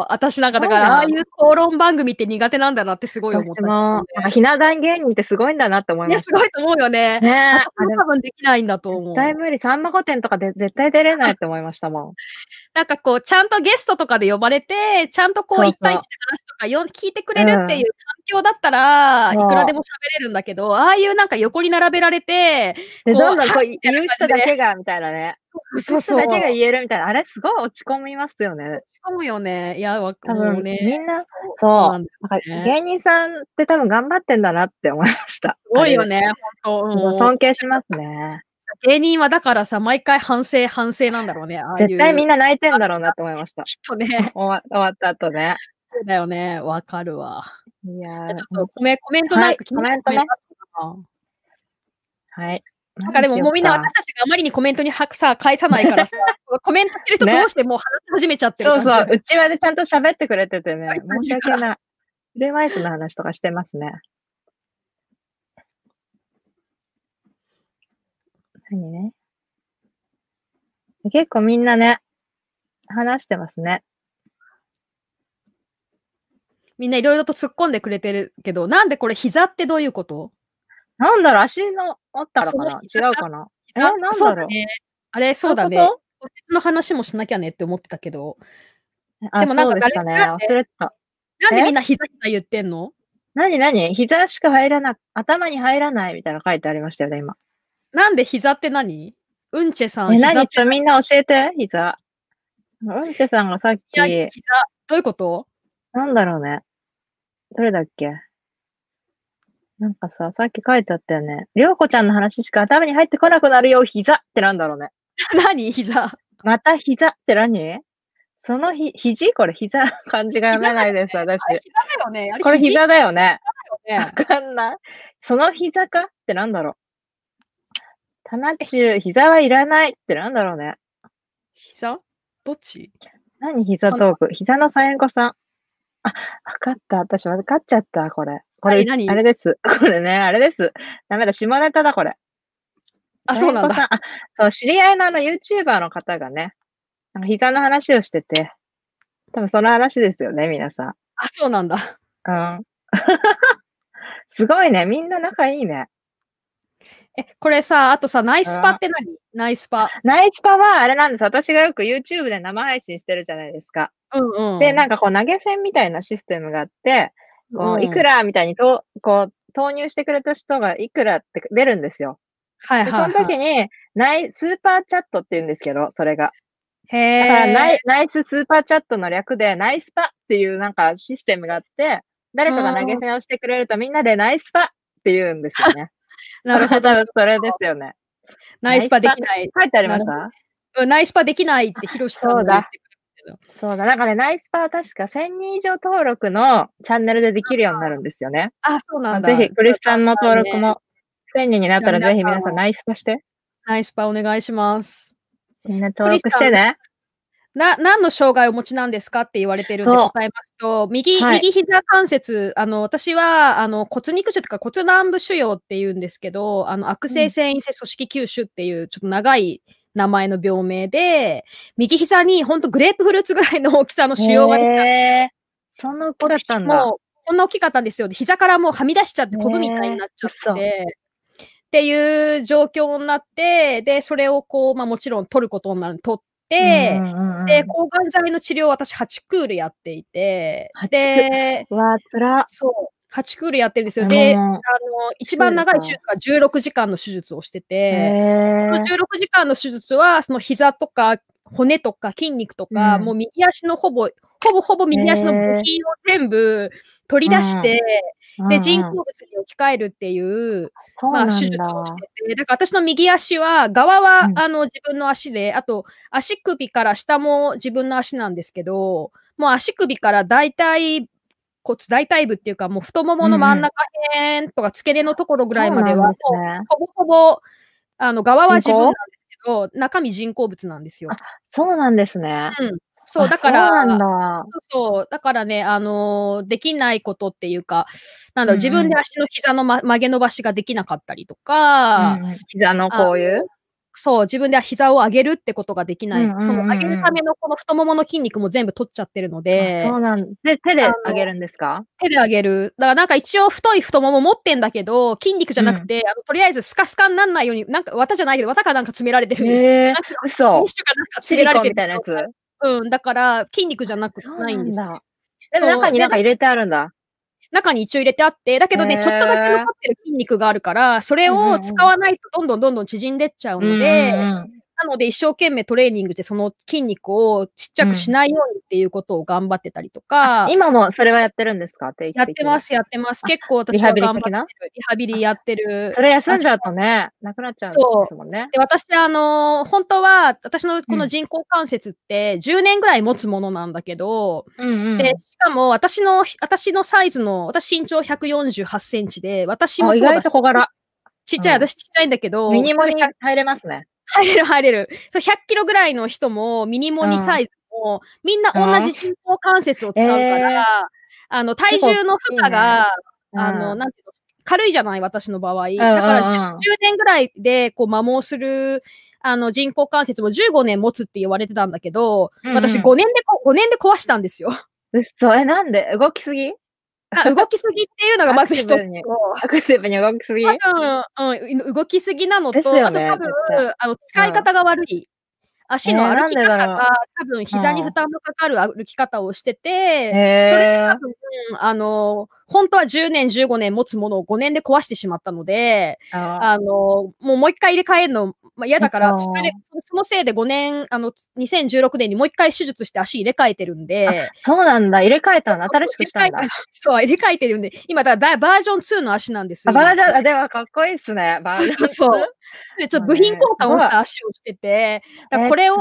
私なんかだから、ああいう討論番組って苦手なんだなってすごい思った、ね。も、ひな壇芸人ってすごいんだなって思いました。ね、すごいと思うよね。ね多分できないんだと思う。絶対無理。さんま御殿とかで絶対出れないって思いましたもん。なんかこう、ちゃんとゲストとかで呼ばれて、ちゃんとこう、一対一で話とかよ聞いてくれるっていう環境だったら、いくらでも喋れるんだけど、ああいうなんか横に並べられて、で、どんどんこう、言う人だけが、みたいなね。そうそう。だけが言えるみたいな。あれ、すごい落ち込みますよね。落ち込むよね。いや、わかるね。みんな、そう。なんか芸人さんって多分頑張ってんだなって思いました。すごいよね、本当、尊敬しますね。芸人はだからさ、毎回反省、反省なんだろうね。絶対みんな泣いてんだろうなと思いました。きっとね。終わった後ね。そうだよね。わかるわ。いやちょっとコメコメントなんか、コメントね。はい。なんかでももうみんな私たちがあまりにコメントにさ、返さないからさ、コメントしてる人どうしてもう話し始めちゃってるそうそう、うちわでちゃんと喋ってくれててね、申し訳ない。フレマイクの話とかしてますね。何ね？結構みんなね、話してますね。みんないろいろと突っ込んでくれてるけど、なんでこれ膝ってどういうこと？なんだろう、足のあったらかな？違うかな？え、なんだろう。ね、あれ、そうだね。骨折の話もしなきゃねって思ってたけど。でもなんか、ね、忘れてた。なんでみんな膝膝言ってんの？何何？膝しか入らな、頭に入らないみたいな書いてありましたよね、今。なんで膝って何？うんちェさん。え、何ちょ、みんな教えて、膝。うんちェさんがさっき。膝、どういうこと？なんだろうね。どれだっけ？なんかさ、さっき書いてあったよね。りょうこちゃんの話しか頭に入ってこなくなるよ、膝ってなんだろうね。何？膝？また膝って何？そのひ、肘？これ膝、漢字が読めないです、私。膝だよね。これ膝だよね。わ、ね、かんない。その膝かってなんだろう。棚中、膝はいらないってなんだろうね。膝？どっち？何膝トーク？膝のサインコさん。あ、わかった。私わかっちゃった、これ。これ、何？あれです。これね、あれです。ダメだ、下ネタだ、これ。あ、そうなんだ。あ、そう、知り合いのあの YouTuber の方がね、なんか膝の話をしてて、多分その話ですよね、皆さん。あ、そうなんだ。うん。すごいね。みんな仲いいね。え、これさ、あとさ、ナイスパって何？ナイスパ。ナイスパはあれなんです。私がよく YouTube で生配信してるじゃないですか。うんうん。で、なんかこう投げ銭みたいなシステムがあって、こう、いくらみたいにと、こう、投入してくれた人がいくらって出るんですよ。はいはい、はい、その時に、ナイ、スーパーチャットって言うんですけど、それが。へだからナイ、ナイススーパーチャットの略で、ナイスパっていうなんかシステムがあって、誰かが投げ銭をしてくれるとみんなでナイスパって言うんですよね。なるほど。それですよね。ナイスパできない。書いてありました？ナイスパできないってヒロシさんが言ってど。そうだ。なんかね、ナイスパー確か1000人以上登録のチャンネルでできるようになるんですよね。あ、そうなんだ。ぜひ、クリスさんの登録も1000人になったらぜひ皆さんナイスパして。ナイスパお願いします。みんな登録してね。な、何の障害をお持ちなんですかって言われてるんで答えますと、右、はい、右膝関節、あの、私は、あの、骨肉腫とか骨軟部腫瘍って言うんですけど、あの、悪性繊維性組織吸収っていう、ちょっと長い名前の病名で、右膝にほんとグレープフルーツぐらいの大きさの腫瘍が出た。えー、そんな大きかったんだ。もう、こんな大きかったんですよ。膝からもうはみ出しちゃって、こぶみたいになっちゃって。っていう状況になって、で、それをこう、まあもちろん取ることになる、取って、で、抗がん剤の治療を私8クールやっていて、で、わつら。そう。8クールやってるんですよ。で、あの、一番長い手術が16時間の手術をしてて、その16時間の手術は、その膝とか骨とか筋肉とか、うん、もう右足のほぼ、ほぼほぼ右足の部品を全部取り出して、で、人工物に置き換えるっていう、まあ、手術をしてて、だから私の右足は、側は、あの、自分の足で、あと、足首から下も自分の足なんですけど、もう足首から大体、骨大腿部っていうか、もう太ももの真ん中辺とか付け根のところぐらいまでは、ね、ほぼほぼ、あの、側は自分なんですけど、中身人工物なんですよ。そうなんですね。うん。そう、だから、そうそうそう、だからね、あのー、できないことっていうか、なんだろう、自分で足の膝の、ま、曲げ伸ばしができなかったりとか、うん、膝のこういう？そう、自分では膝を上げるってことができない。その上げるためのこの太ももの筋肉も全部取っちゃってるので。そうなんで、手で上げるんですか？手で上げる。だからなんか一応太い太もも持ってんだけど、筋肉じゃなくて、うん、あのとりあえずスカスカになんないように、なんか綿じゃないけど、綿かなんか詰められてる。へー、嘘。かなんか詰められてる。みたいなやつ？うん、だから筋肉じゃなくないんですよ。でも中になんか入れてあるんだ？中に一応入れてあって、だけどね、ちょっとだけ残ってる筋肉があるから、それを使わないとどんどんどんどん縮んでっちゃうので、うんうんうん、なので一生懸命トレーニングでその筋肉をちっちゃくしないようにっていうことを頑張ってたりとか。うん、今もそれはやってるんですか？やってます、やってます。結構私は頑張ってる。リハビリやってる。それ休んじゃうとね、なくなっちゃうんですもんね。で私、あのー、本当は、私のこの人工関節って10年ぐらい持つものなんだけど、うんうん、で、しかも私の、私のサイズの、私身長148センチで、私もそうだし。意外と小柄。ちっちゃい、私ちっちゃいんだけど。ミニモニ入れますね。入れる入れる。そう、100キロぐらいの人も、ミニモニサイズも、みんな同じ人工関節を使うから、あの、体重の負荷が、あの、なんていうの、軽いじゃない、私の場合。だから、10年ぐらいで、こう、摩耗する、あの、人工関節も15年持つって言われてたんだけど、私5年で、5年で壊したんですよ。そう、え、なんで？動きすぎ？動きすぎっていうのがまず一つと。アクティブに動きすぎ、うん、うん、動きすぎなのと、ね、あと多分、あの、使い方が悪い。足の歩き方が多分膝に負担のかかる歩き方をしてて、それが多分、あの、本当は10年、15年持つものを5年で壊してしまったので、あの、もうもう一回入れ替えるのまあ、嫌だから、そのせいで5年、あの、2016年にもう一回手術して足入れ替えてるんで。そうなんだ。入れ替えたの？新しくしたんだ。そう、入れ替えてるんで、今だバージョン2の足なんですよ。バージョン、ではかっこいいっすね。バージョン2。そう。で、ちょっと部品交換をした足をしてて、だこれを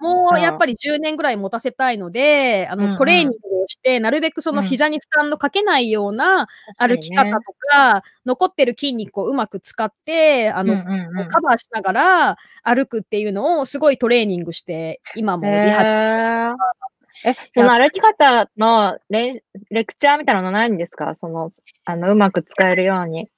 もうやっぱり10年ぐらい持たせたいので、あの、トレーニングをして、なるべくその膝に負担のかけないような歩き方とか、残ってる筋肉をうまく使って、あの、カバーしながら歩くっていうのをすごいトレーニングして、今もリハえ、その歩き方のレレクチャーみたいなのないんですか？その、あの、うまく使えるように。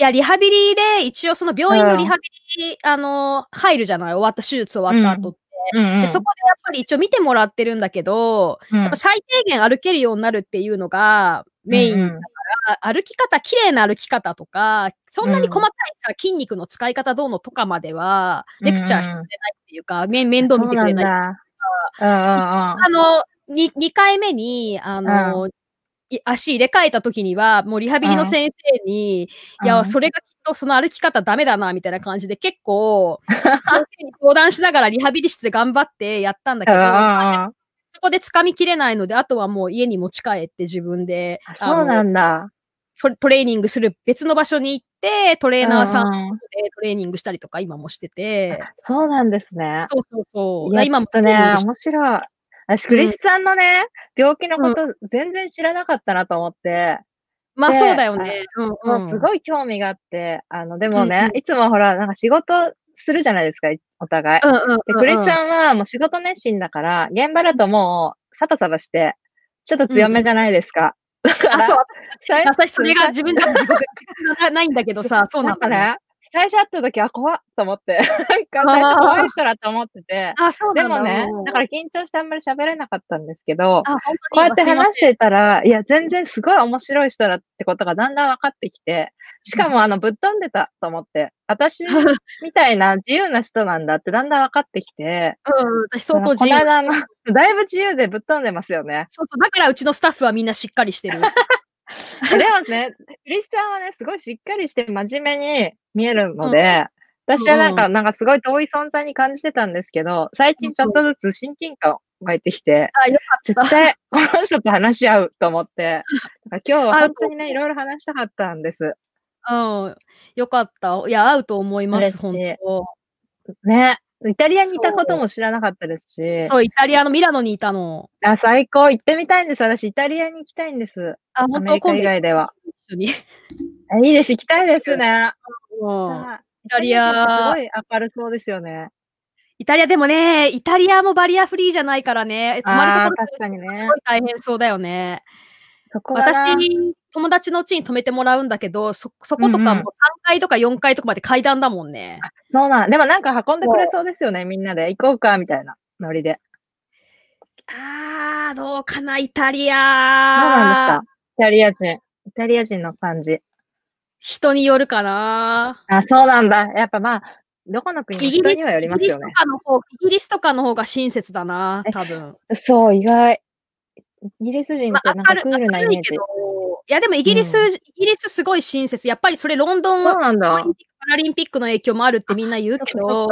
いや、リハビリで、一応その病院のリハビリ、うん、あの、入るじゃない？終わった、手術終わった後って。うんうん、でそこでやっぱり一応見てもらってるんだけど、うん、やっぱ最低限歩けるようになるっていうのがメインだから、うん、歩き方、綺麗な歩き方とか、そんなに細かいさ、筋肉の使い方どうのとかまでは、レクチャーしてくれないっていうか、面倒見てくれないっていうか、あの2、2回目に、あの、足入れ替えた時には、もうリハビリの先生に、いや、それがきっとその歩き方ダメだな、みたいな感じで結構、先生に相談しながらリハビリ室で頑張ってやったんだけど、そこで掴みきれないので、あとはもう家に持ち帰って自分で、そうなんだ。トレーニングする別の場所に行って、トレーナーさんでトレーニングしたりとか今もしてて。そうなんですね。そうそうそう。いや、今もね、面白い。私、クリスさんのね、うん、病気のこと全然知らなかったなと思って。まあそうだよね。うん、うん、すごい興味があって、あの、でもね、うんうん、いつもほら、なんか仕事するじゃないですか、お互い。うんうんうんうん、でクリスさんはもう仕事熱心だから、現場だともう、サバサバして、ちょっと強めじゃないですか。うん、あ、そう。私、それが自分ではないんだけどさ、そうなんだね。最初会った時は怖っと思って、なんか最初怖い人だと思ってて、あそうでもね、だから緊張してあんまり喋れなかったんですけど、こうやって話してたら、いや、全然すごい面白い人だってことがだんだん分かってきて、しかもあの、ぶっ飛んでたと思って、私みたいな自由な人なんだってだんだん分かってきて、うん、私相当自由。この間の、だいぶ自由でぶっ飛んでますよね。そうそう、だからうちのスタッフはみんなしっかりしてる。でもね、クリスさんはね、すごいしっかりして真面目に見えるので、うん、私はなんか、うん、なんかすごい遠い存在に感じてたんですけど、最近ちょっとずつ親近感を湧いてきて、あ、よかった。絶対この人と話し合うと思って、今日は本当にね、いろいろ話したかったんです。うん。よかった。いや、合うと思います、本当。ね。イタリアにいたことも知らなかったですし、そう、イタリアのミラノにいたの。あ、最高。行ってみたいんです。私、イタリアに行きたいんです。あ、ア本当？今度メリカ以外では。一緒に。あいいです。行きたいですね。うん。はいイタリアすごい明るそうですよね。イタリアでもね、イタリアもバリアフリーじゃないからね、泊まるところ確かにねすごい大変そうだよね。私、友達の家に泊めてもらうんだけど、そ、そことかうんうんも3階とか4階とかまで階段だもんね。そうなん。でもなんか運んでくれそうですよね。みんなで行こうか、みたいなノリで。あー、どうかな、イタリそうなんアです。か？イタリア人。イタリア人の感じ。人によるかな。あ、そうなんだ。やっぱまあ、どこの国もイギリスよりますよねイギリスと。かの方、イギリスとかの方が親切だな、多分。そう、意外。イギリス人っまあ、てなんかクールなイメージ明るいけど。いや、でもイギリス、うんイギリスすごい親切。やっぱりそれロンドンパラリンピックの影響もあるってみんな言うけど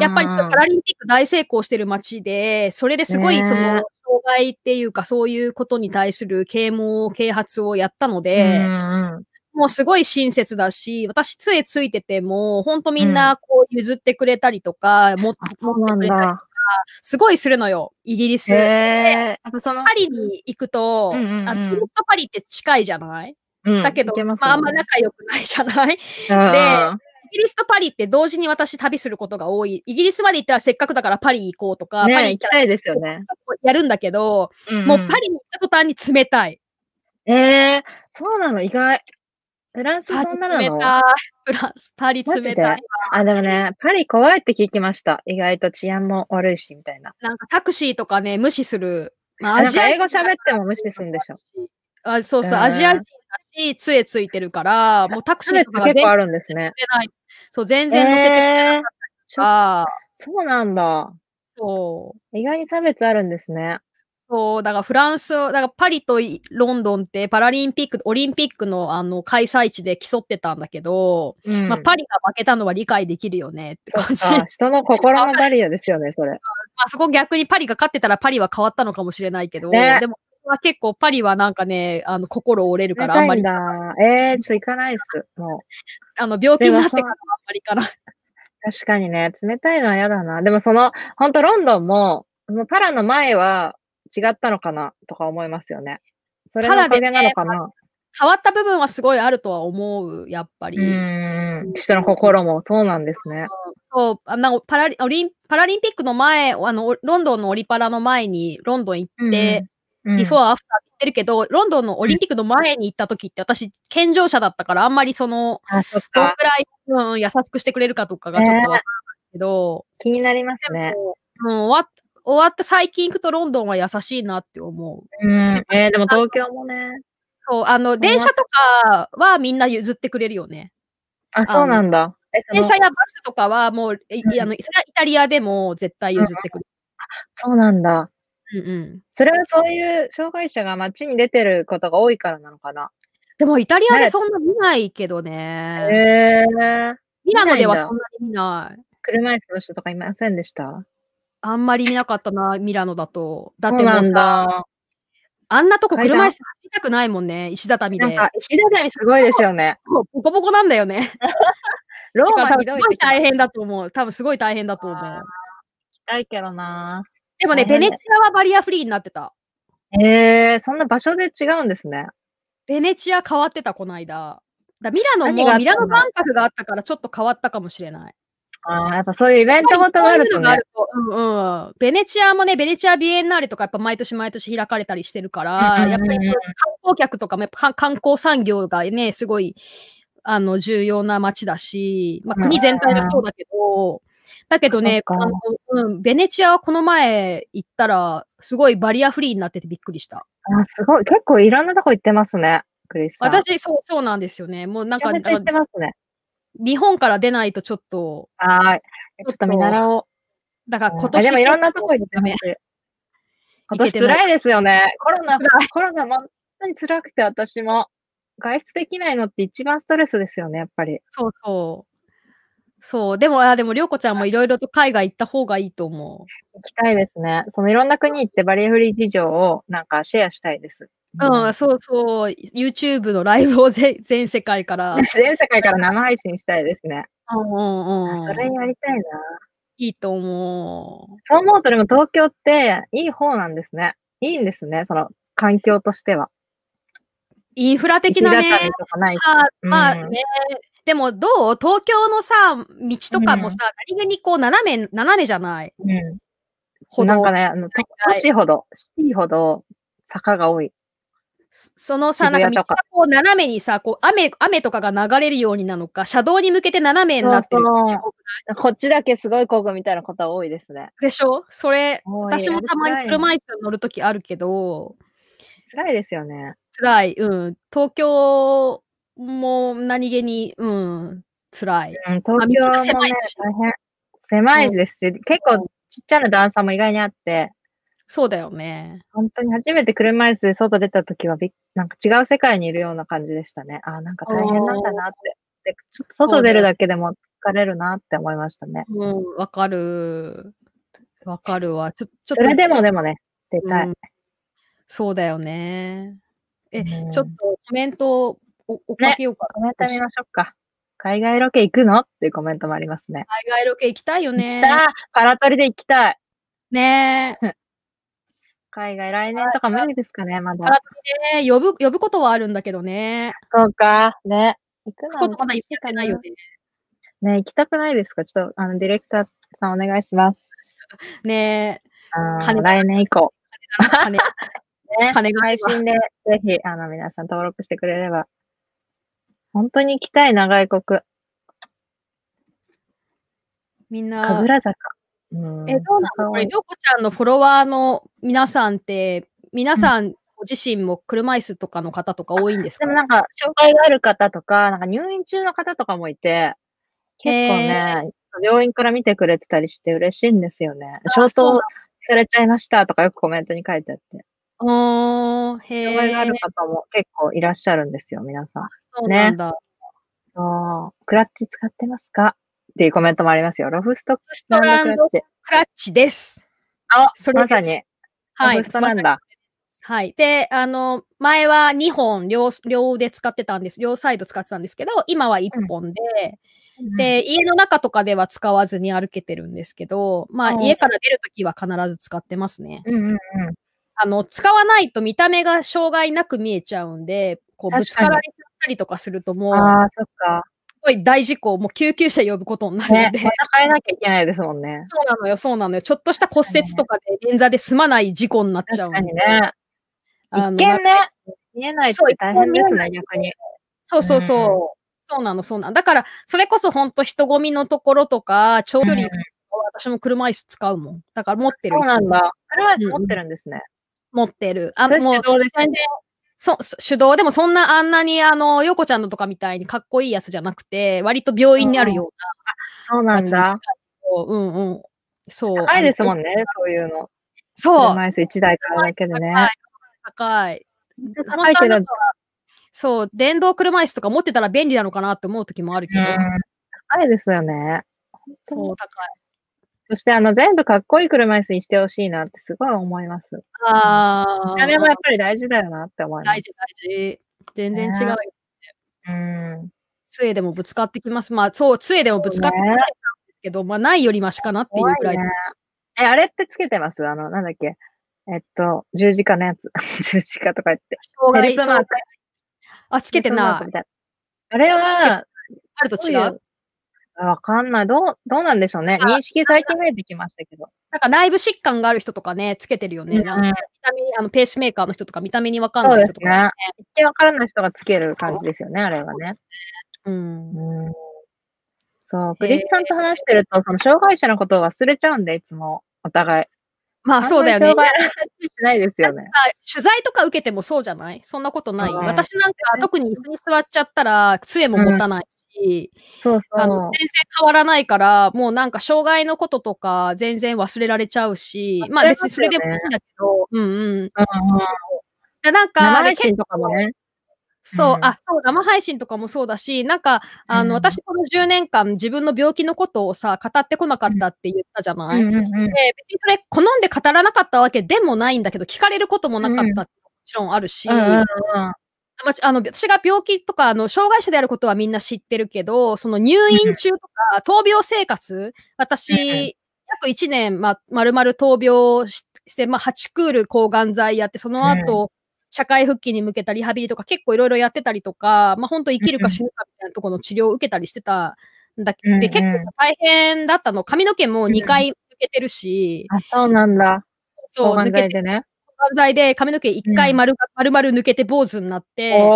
やっぱりパラリンピック大成功してる街で、それですごいその、障害っていうかそういうことに対する啓蒙、啓発をやったので、うんうんもうすごい親切だし、私杖ついてても、ほんとみんなこう譲ってくれたりとか、持ってくれたり、だ。すごいするのよ、イギリス。へえ。やっぱその、パリに行くと、うんうんうんあのイギリスとパリって近いじゃない？うんだけど、いけますまあ、あんま仲良くないじゃない？イうんギリスとパリって同時に私旅することが多い。イギリスまで行ったらせっかくだからパリ行こうとか、ねパリ行ったら行きたいですよね。やるんだけど、もうパリに行った途端に冷たい。リ。えー、そうなの、意外。フランスそんななの？冷たい。フランス、パリ冷たい。あ、でもね、パリ怖いって聞きました。意外と治安も悪いし、みたいな。なんかタクシーとかね、無視する。まあなんか英語人喋っても無視するんでしょ？あそうそう、うんアジア人だし、杖ついてるから、もうタクシーとか結構あるんですね。乗せてない。そう、全然乗せてくれなえーかったりとか、そうなんだ。そう。意外に差別あるんですね。そう、だからフランス、だからパリといロンドンってパラリンピック、オリンピックのあの開催地で競ってたんだけど、うんまあパリが負けたのは理解できるよねって感じ。か、人の心のバリアですよね、それ。まあそこ逆にパリが勝ってたらパリは変わったのかもしれないけど、ねでも、は結構パリはなんかね、あの心折れるからあんまり。えー、ちょっと行かないです。も あの病気になってからはあんまりかな。う。確かにね、冷たいのは嫌だな。でもその、ほんとロンドンも、もうパラの前は違ったのかなとか思いますよね。それのおかげなのかな。変わった部分はすごいあるとは思う、やっぱり。うーん。人の心もそうなんですね。そう、あのパラリオリンパラリンピックの前、あの、ロンドンのオリパラの前にロンドン行って、うん、ビフォーアフターって言ってるけど、ロンドンのオリンピックの前に行った時って私、健常者だったから、あんまりその。どのくらい、うん、優しくしてくれるかとかがちょっとわかんないけど、気になりますね。うん、終わっ終わった最近行くとロンドンは優しいなって思う。うん。えー、でも東京もね。そう、あの、電車とかはみんな譲ってくれるよね。あ、そうなんだ。電車やバスとかはもう、いうんあの、それはイタリアでも絶対譲ってくれそうなんだ。る。うんうん。それはそういう障害者が街に出てることが多いからなのかな。でもイタリアねでそんな見ないけどね。へえー。ミラノではそんなに見ない。車椅子の人とかいませんでした？あんまり見なかったな、ミラノだと。だってもうさ、だ。あんなとこ車椅子走りたくないもんね、石畳で。なんか、石畳すごいですよね。もうボコボコなんだよね。ローだから多分すマひどいってごい大変だと思う。多分すごい大変だと思う。聞きたいけどなでもね、ベネチアはバリアフリーになってた。へえー、そんな場所で違うんですね。ベネチア変わってた、この間。だミラノもミラノ万博があったからちょっと変わったかもしれない。ああ、やっぱそういうイベントごとがあるとねそういうのがある。と、うんうん。ベネチアもね、ベネチアビエンナーレとかやっぱ毎年毎年開かれたりしてるから、やっぱり観光客とかもやっぱ観観光産業がね、すごい、あの、重要な街だし、まあ、国全体がそうだけど、だけどね、あのうん、ベネチアはこの前行ったら、すごいバリアフリーになっててびっくりした。あすごい。結構いろんなとこ行ってますね。クリス。私、そう、そうなんですよね。もうなんか、ね。日本から出ないとちょっと、はーい。ちょっと見習おう。だから今あ年。でもいろんなとこ行ってます。今年辛いですよね。コロナ、コロナ本当に辛くて私も。外出できないのって一番ストレスですよね、やっぱり。そうそう。そう。でも、あ、でも、りょうこちゃんもいろいろと海外行った方がいいと思う。行きたいですね。そのいろんな国行ってバリアフリー事情をなんかシェアしたいです。うん、そうそう。YouTube のライブを 全世界から。全世界から生配信したいですね。うんうんうん。それやりたいな。いいと思う。そう思うとでも東京っていい方なんですね。いいんですね。その環境としては。インフラ的なね。ないし。まあね、でもどう？東京のさ、道とかもさ、何気にこう斜め、斜めじゃない？うん。ほど。なんかね、あの、都市ほど、シティほど坂が多い。そのさ、なんか道がこう斜めにさ、こう雨、雨とかが流れるようになのか、車道に向けて斜めになってるこっちだけすごい工具みたいなことは多いですね。でしょ？それ、私もたまに車椅子乗るときあるけど、辛いですよね。辛い。うん。東京も何気に、うん、辛い。うん、東京も、ね、狭いし。狭いですし、うん、結構ちっちゃな段差も意外にあって、そうだよね。本当に初めて車椅子で外出た時はび、なんか違う世界にいるような感じでしたね。あなんか大変なんだなって。でちょっと外出るだけでも疲れるなって思いましたね。うん、わかる。わかるわ。ちょ、ちょっと。それでもでもね、出たい。うん、そうだよね。え、うん、ちょっとコメントお、おかけようか、ね、コメント見ましょうか。海外ロケ行くの？っていうコメントもありますね。海外ロケ行きたいよね。行きたい。パラトリで行きたい。ねえ。海外来年とか無理ですかね、まだ。パラトリね、呼ぶ、呼ぶことはあるんだけどね。そうか。ね。行くのことまだ行ってないよね。ね行きたくないですか？ちょっと、あの、ディレクターさんお願いします。ねえ。来年以降。金 ね、金が配信でぜひ、あの、皆さん登録してくれれば。本当に行きたいな、外国。みんな。神楽坂。うん、え、どうなの？これ、りょうこちゃんのフォロワーの皆さんって、皆さんご自身も車椅子とかの方とか多いんですか、でもなんか、障害がある方とか、なんか入院中の方とかもいて、結構ね、病院から見てくれてたりして嬉しいんですよね。消灯されちゃいましたとかよくコメントに書いてあって。おー、へ障害がある方も結構いらっしゃるんですよ、皆さん。そうなんだ。ね、そう。クラッチ使ってますか？っていうコメントもありますよ。ロフストランドクラッチです。あ、それまさに。はい。ロフストなんだ。はい。で、あの、前は2本両、両腕使ってたんです。両サイド使ってたんですけど、今は1本で、うん、で、家の中とかでは使わずに歩けてるんですけど、まあ、家から出るときは必ず使ってますね。うんうんうん。あの、使わないと見た目が障害なく見えちゃうんで、こう、ぶつかられちゃったりとかするともう、ああ、そっか。すごい大事故、もう救急車呼ぶことになるので。ね、変えなきゃいけないですもんね。そうなのよ、そうなのよ。ちょっとした骨折とかで捻挫で済まない事故になっちゃう確かにね。一見ね、見えないと大変ですね、逆に。そうそうそう。うん、そうなの、そうなの。だから、それこそ本当人混みのところとか、長距離、うん、私も車椅子使うもん。だから持ってる。そうなんだ。車椅子持ってるんですね。うん持ってる。あ、もう、手動でそ、手動でもそんなあんなにあの、ヨコちゃんのとかみたいにかっこいいやつじゃなくて、割と病院にあるような。そうなんだ。うんうん。そう。高いですもんね、そういうの。そう。車椅子1台買うだけでね。高い。高いけど。そう、電動車椅子とか持ってたら便利なのかなって思う時もあるけど。高いですよね。そう、高い。そしてあの全部かっこいい車椅子にしてほしいなってすごい思います。ああ。見た目もやっぱり大事だよなって思います。大事大事。全然違うよ、ね。うん。杖でもぶつかってきます。まあそう、杖でもぶつかってくるんですけど、ね、まあないよりマシかなっていうぐらい、ね、え、あれってつけてます？あの、なんだっけ？えっと、十字架のやつ。十字架とか言って。障害、障害。あ、つけてない。あれは、あると違う？わかんない。どう、どうなんでしょうね。認識最近見えてきましたけど。なんか内部疾患がある人とかね、つけてるよね。うん、なんか見た目あのペースメーカーの人とか見た目にわかんない人とか、ね、ね。一見わからない人がつける感じですよね、あれはね。うん。うんそう、クリスさんと話してると、その障害者のことを忘れちゃうんで、いつも、お互い。まあそうだよね。障害の話しないですよね。取材とか受けてもそうじゃない？そんなことない、うん、私なんか特に椅子に座っちゃったら、杖も持たないし、そうそう。あの、全然変わらないから、もうなんか障害のこととか全然忘れられちゃうし、まあ別にそれでもいいんだけど、うんうん。うんうん、で、なんか、配信とかもね。そう、うん、あ、そう、生配信とかもそうだし、なんか、あの、うん、私この10年間自分の病気のことをさ、語ってこなかったって言ったじゃない、うん、で、別にそれ好んで語らなかったわけでもないんだけど、聞かれることもなかったってもちろんあるし、うんうんうんまあの私が病気とかあの障害者であることはみんな知ってるけど、その入院中とか闘病生活、私、約1年、ま、丸々闘病して、まあ、8クール抗がん剤やって、その後、社会復帰に向けたリハビリとか結構いろいろやってたりとか、まあ本当生きるか死ぬかみたいなところの治療を受けたりしてたんだけど、で、結構大変だったの。髪の毛も2回抜けてるし。あ、そうなんだ。そう、抜けてね。抗がん剤で髪の毛1回丸,、丸々抜けて坊主になって、生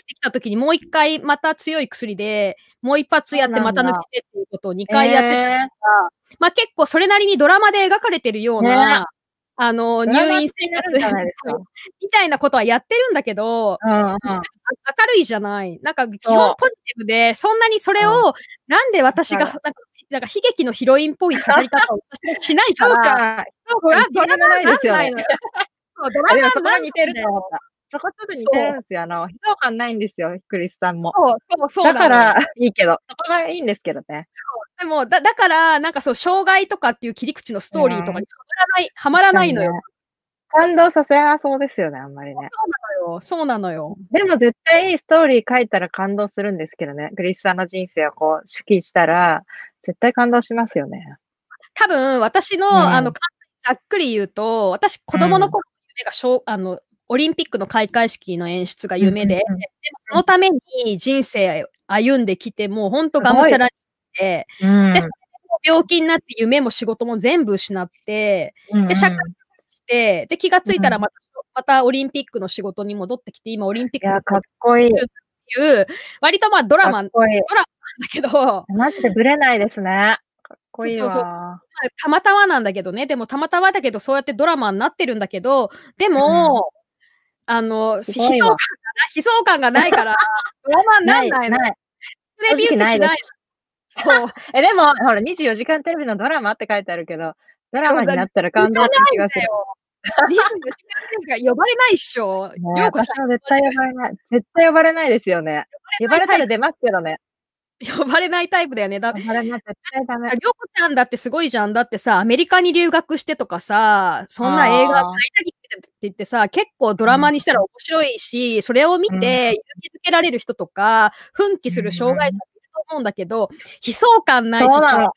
えてきた時にもう1回また強い薬で、もう一発やってまた抜けてっていうことを2回やってたから、えー、まあ結構それなりにドラマで描かれてるような、あの、入院生活 みたいなことはやってるんだけど、うんうん、明るいじゃない。なんか基本ポジティブで、そんなにそれを、なんで私が、なんか、悲劇のヒロインっぽい語り方を私はしないから、そうか、ドラマないですよね。ドラマそこは似てると思った。そこちょっと似てるんですよ。あの、悲壮感ないんですよ、クリスさんも。そう、そう、そうだからいいけど、そこがいいんですけどね。でも、だ、だから、なんかそう、障害とかっていう切り口のストーリーとかにらない、はまらないのよ。感動させなそうですよね、あんまりね。そうなのよ。そうなのよ。でも絶対いいストーリー書いたら感動するんですけどね。グリスさんの人生をこう、手記したら、絶対感動しますよね。多分、私の、うん、あの、ざっくり言うと、私、子供の頃の夢が、うん、あの、オリンピックの開会式の演出が夢で、うんうん、でもそのために人生歩んできて、もう本当がむしゃらにて、うん、で、そ病気になって夢も仕事も全部失って、で、社会して、で、気がついたらまた、またオリンピックの仕事に戻ってきて、今オリンピックのかっこいい。いう、割とまあドラマ、ドラマなんだけど。マジでブレないですね。かっこいいわ。そうそうたまたまなんだけどね。でもたまたまだけど、そうやってドラマになってるんだけど、でも、うん、あの、悲壮感がない、悲壮感がないから、ドラマになんないの。テレビってしない。そう。え、でも、ほら、24時間テレビのドラマって書いてあるけど、ドラマになったら感動って気がする。24時間テレビが呼ばれないっしょ。ね、私は絶対呼ばれない。絶対呼ばれないですよね。呼ばれたら出ますけどね。呼ばれないタイプだよね。だ呼ばれない、絶対ダメ。りょうこちゃんだってすごいじゃん。だってさ、アメリカに留学してとかさ、そんな映画、タイタニックって言ってさ、結構ドラマにしたら面白いし、うん、それを見て勇気づけられる人とか、奮起する障害者思うんだけど、悲壮感ないしさ、そういうサク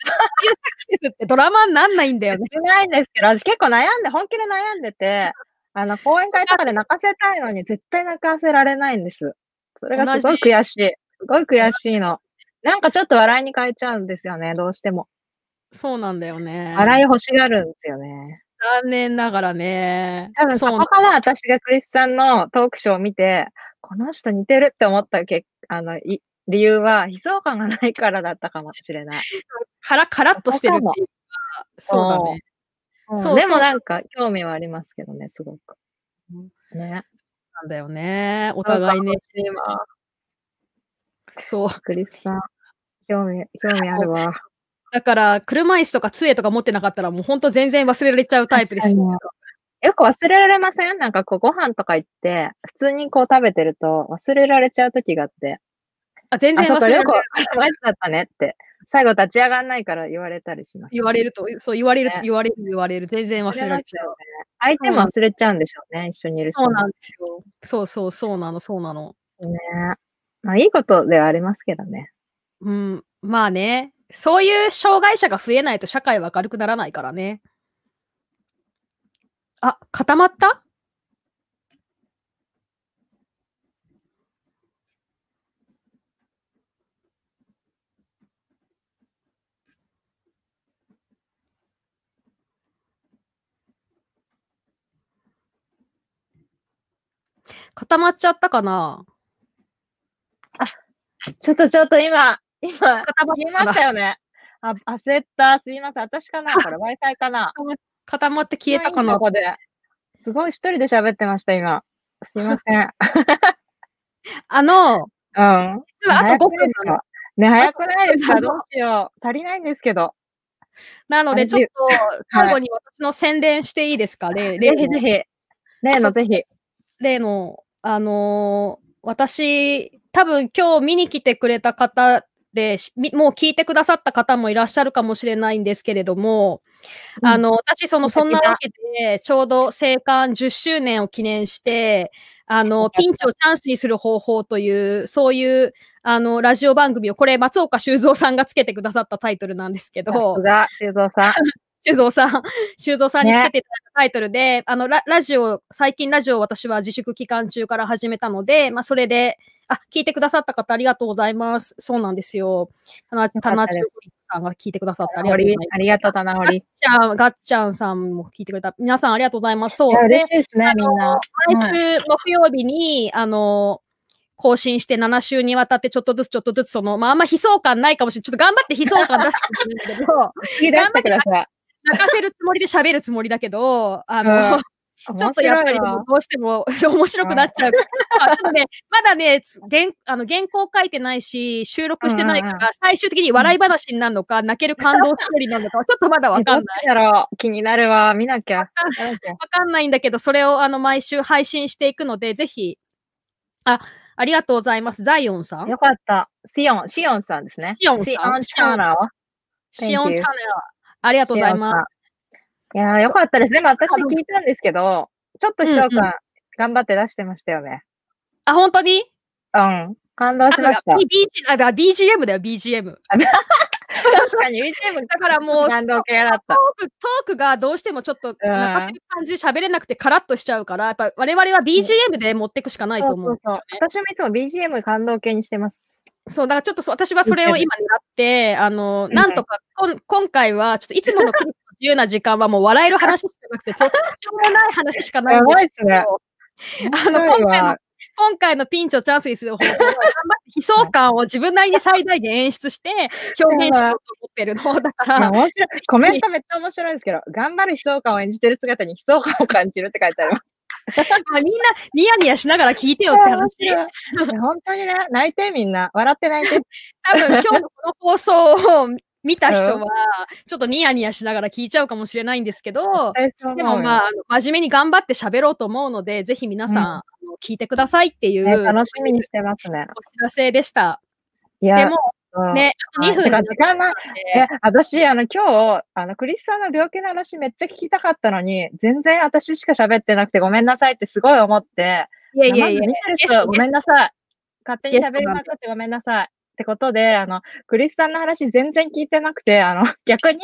セスってドラマになんないんだよね。ないんですけど、私結構悩んで、本気で悩んでて、あの、講演会とかで泣かせたいのに絶対泣かせられないんです。それがすごい悔しい。すごい悔しいの。なんかちょっと笑いに変えちゃうんですよね、どうしても。そうなんだよね。笑い欲しがるんですよね。残念ながらね。多分そこから私がクリスさんのトークショーを見て、この人似てるって思ったけあのい理由は、悲壮感がないからだったかもしれない。カラ、カラッとしてるっていうか、そうだね。そうでもなんか、興味はありますけどね、すごく。ね。なんだよね。お互いね。そう。クリスさん、興味、興味あるわ。だから、車椅子とか杖とか持ってなかったら、もう本当全然忘れられちゃうタイプですよ。よく忘れられません？なんかこうご飯とか行って、普通にこう食べてると忘れられちゃう時があって。あ、全然忘れる。だったねって。最後立ち上がんないから言われたりします、ね、言われると、そう言われる、ね、言われる、言われる。全然忘れられちゃう。ね、相手も忘れちゃうんでしょうね、うん、一緒にいる人。そうなんですよ。そうそう、そうなの、そうなの。ねまあ、いいことではありますけどね。うん、まあね。そういう障害者が増えないと社会は明るくならないからね。あ、固まった？固まっちゃったかな？あ、ちょっとちょっと今、今、固まりましたよね。あ、焦った。すいません。私かな？これ Wi-Fi かな？固まって消えたかな？ここで。すごい一人で喋ってました、今。すいません。あの、うん。実はあと5分なの。ね、早くないですか？どうしよう。足りないんですけど。なので、ちょっと、最後に私の宣伝していいですか、例、例ぜひぜひ。例のぜひ。例の、あの私、多分今日見に来てくれた方で、もう聞いてくださった方もいらっしゃるかもしれないんですけれども、うん、あの、私、その、そんなわけで、ちょうど生還10周年を記念して、あの、ピンチをチャンスにする方法という、そういう、あの、ラジオ番組を、これ、松岡修造さんがつけてくださったタイトルなんですけど。さすが、修造さん。修造さん、修造さんにつけていただいたタイトルで、ね、あのラ、ラジオ、最近ラジオを私は自粛期間中から始めたので、まあ、それで、あ、聞いてくださった方ありがとうございます。そうなんですよ。たな、たなちさんが聞いてくださってありがとうございます。ありがとう、たなほり。ガッちゃん、ガッちゃんさんも聞いてくれた。皆さんありがとうございます。そう。嬉しいですね、みんな。毎週木曜日に、あの、更新して7週にわたってちょっとずつちょっとずつその、まああんま悲壮感ないかもしれない。ちょっと頑張って悲壮感出してるんだけど、頑張って泣かせるつもりで喋るつもりだけど、あの、うん ちょっとやっぱりどうしても 面白くなっちゃう。あね、まだね原あの、原稿書いてないし、収録してないから、最終的に笑い話になるのか、泣ける感動ストーリーなのか、ちょっとまだわかんない。だろう？気になるわ。見なきゃ。わかんないんだけど、それをあの毎週配信していくので、ぜひ、あ、ありがとうございます。ザイオンさん。よかった。シオン、シオンさんですね。シオンさん。シオンチャンネル。シオンチャンネル。ありがとうございます。いやよかったですね。私聞いたんですけど、ちょっとひどか頑張って出してましたよね。あ、本当に？うん。感動しました。あ、だ BGM だよ、BGM。確かに BGM だからもう、感動系だった。トーク、トークがどうしてもちょっと、泣か感じで喋れなくてカラッとしちゃうから、やっぱ我々は BGM で持っていくしかないと思うんですよ、ね、そうそうそう私もいつも BGM 感動系にしてます。そう、だからちょっと私はそれを今狙って、あの、なんとか、こん今回は、ちょっといつものクリスの自由な時間はもう笑える話しかなくて、とんでもない話しかないんですけど、ね、あの、今回の、今回のピンチをチャンスにする方法は、頑張って悲壮感を自分なりに最大限演出して表現しようと思ってるの。だから。面白い。コメントめっちゃ面白いんですけど、頑張る悲壮感を演じてる姿に悲壮感を感じるって書いてあります。みんなニヤニヤしながら聞いてよって話。本当にね、泣いてみんな。笑って泣いて。多分今日のこの放送を見た人は、ちょっとニヤニヤしながら聞いちゃうかもしれないんですけど、でもまあ、真面目に頑張って喋ろうと思うので、ぜひ皆さん、うん、聞いてくださいっていう、楽しみにしてますね。お知らせでした。でも、ね、あと2分。時間ない。私、あの、今日、あの、クリスさんの病気の話めっちゃ聞きたかったのに、全然私しか喋ってなくてごめんなさいってすごい思って、いやいやいや、見てる人ごめんなさい。勝手に喋りまくってごめんなさい。ってことで、あの、クリスさんの話全然聞いてなくて、あの、逆に、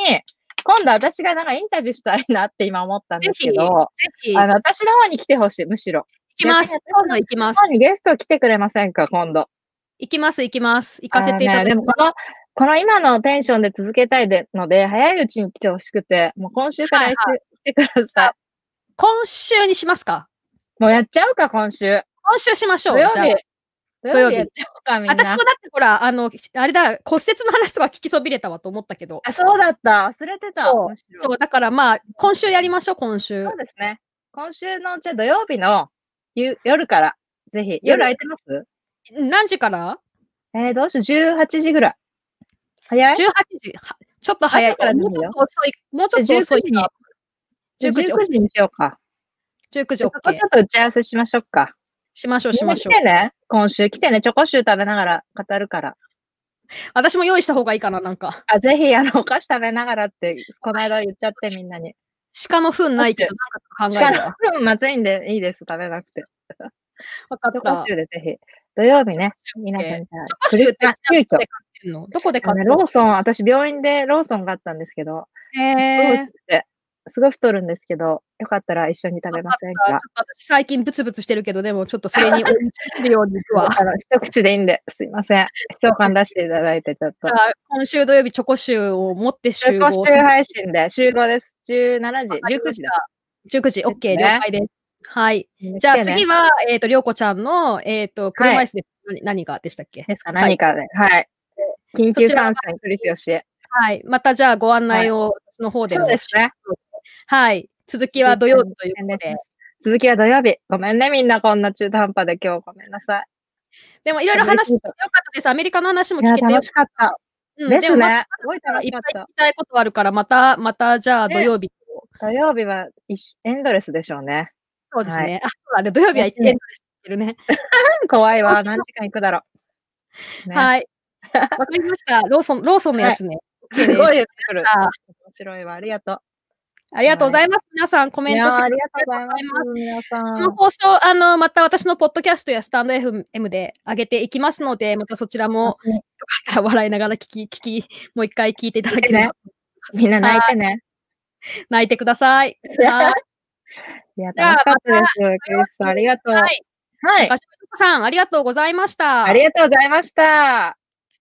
今度私がなんかインタビューしたいなって今思ったんですけど、ぜひ、あの、私の方に来てほしい、むしろ。行きます。今度行きます。ゲスト来てくれませんか、今度。行きます、行きます。行かせていただきます。ね、でもこの、この今のテンションで続けたいでので、早いうちに来てほしくて、もう今週から来てください。はいはい、今週にしますか？もうやっちゃうか、今週。今週しましょう。土曜日。土曜日。私もだってほら、あの、あれだ、骨折の話とか聞きそびれたわと思ったけど。あ、そうだった。忘れてた。そう。そうだからまあ、今週やりましょう、今週。そうですね。今週の、じゃ土曜日の夜から、ぜひ。夜空いてます？何時から？えー、どうしよう、18時ぐらい。早い ?18 時。ちょっと早いからもうちょっと遅い。もうちょっと遅い。19時。19時にしようか。19時 OK。ちょっと打ち合わせしましょうか。しましょう、しましょう。来てね。今週来てね。チョコシュー食べながら語るから。私も用意した方がいいかな、なんか。あ、ぜひ、あの、お菓子食べながらって、この間言っちゃって、みんなに。鹿の糞ないけど、なんか考えるわ。鹿の糞まずいんでいいです、食べなくて。わかった。チョコシューでぜひ。土曜日ね、皆さんじゃあ。急遽。どこで買ってるの？ローソン、私病院でローソンがあったんですけど、へー。すごい太るんですけど、よかったら一緒に食べませんか？私最近ブツブツしてるけど、でもちょっとそれに追いつけるようには。あの、一口でいいんで、すいません。共感出していただいて、ちょっと。今週土曜日チョコ集を持って集合。チョコ集配信で集合です。17時、19時だ。19時、OK、了解です。はい。じゃあ次は、えっ、と、りょうこちゃんの、えっ、と、車椅子で何がでしたっけ？ですか、何かで。はい。緊急参戦、クリスよし。はい。またじゃあご案内を、の方でも。そうですね。はい。続きは土曜日ということで。続きは土曜日。ごめんね、みんなこんな中途半端で今日ごめんなさい。でもいろいろ話よかったです。アメリカの話も聞けて楽しかった。うん、ですね。ま、すごい楽しかった。いっぱい聞きたいことあるから、また、またじゃあ土曜日。土曜日はエンドレスでしょうね。そうですね。あ、そうだね。土曜日はエンドレス。ってるね。怖いわ。何時間行くだろう。ね、はい。わかりました。ローソン、ローソンのやつね。はい、すごい言ってくる。面白いわ。ありがとう。ありがとうございます。皆さん、コメントしてありがとうございます。皆さん。この放送、あの、また私のポッドキャストやスタンド FM で上げていきますので、またそちらも、よかったら笑いながら聞き、聞き、もう一回聞いていただければ。みんな泣いてね。泣いてください。はい。いや、楽しかったです。クリスさん、ありがとう。はい。はい。さん、ありがとうございました。ありがとうございました。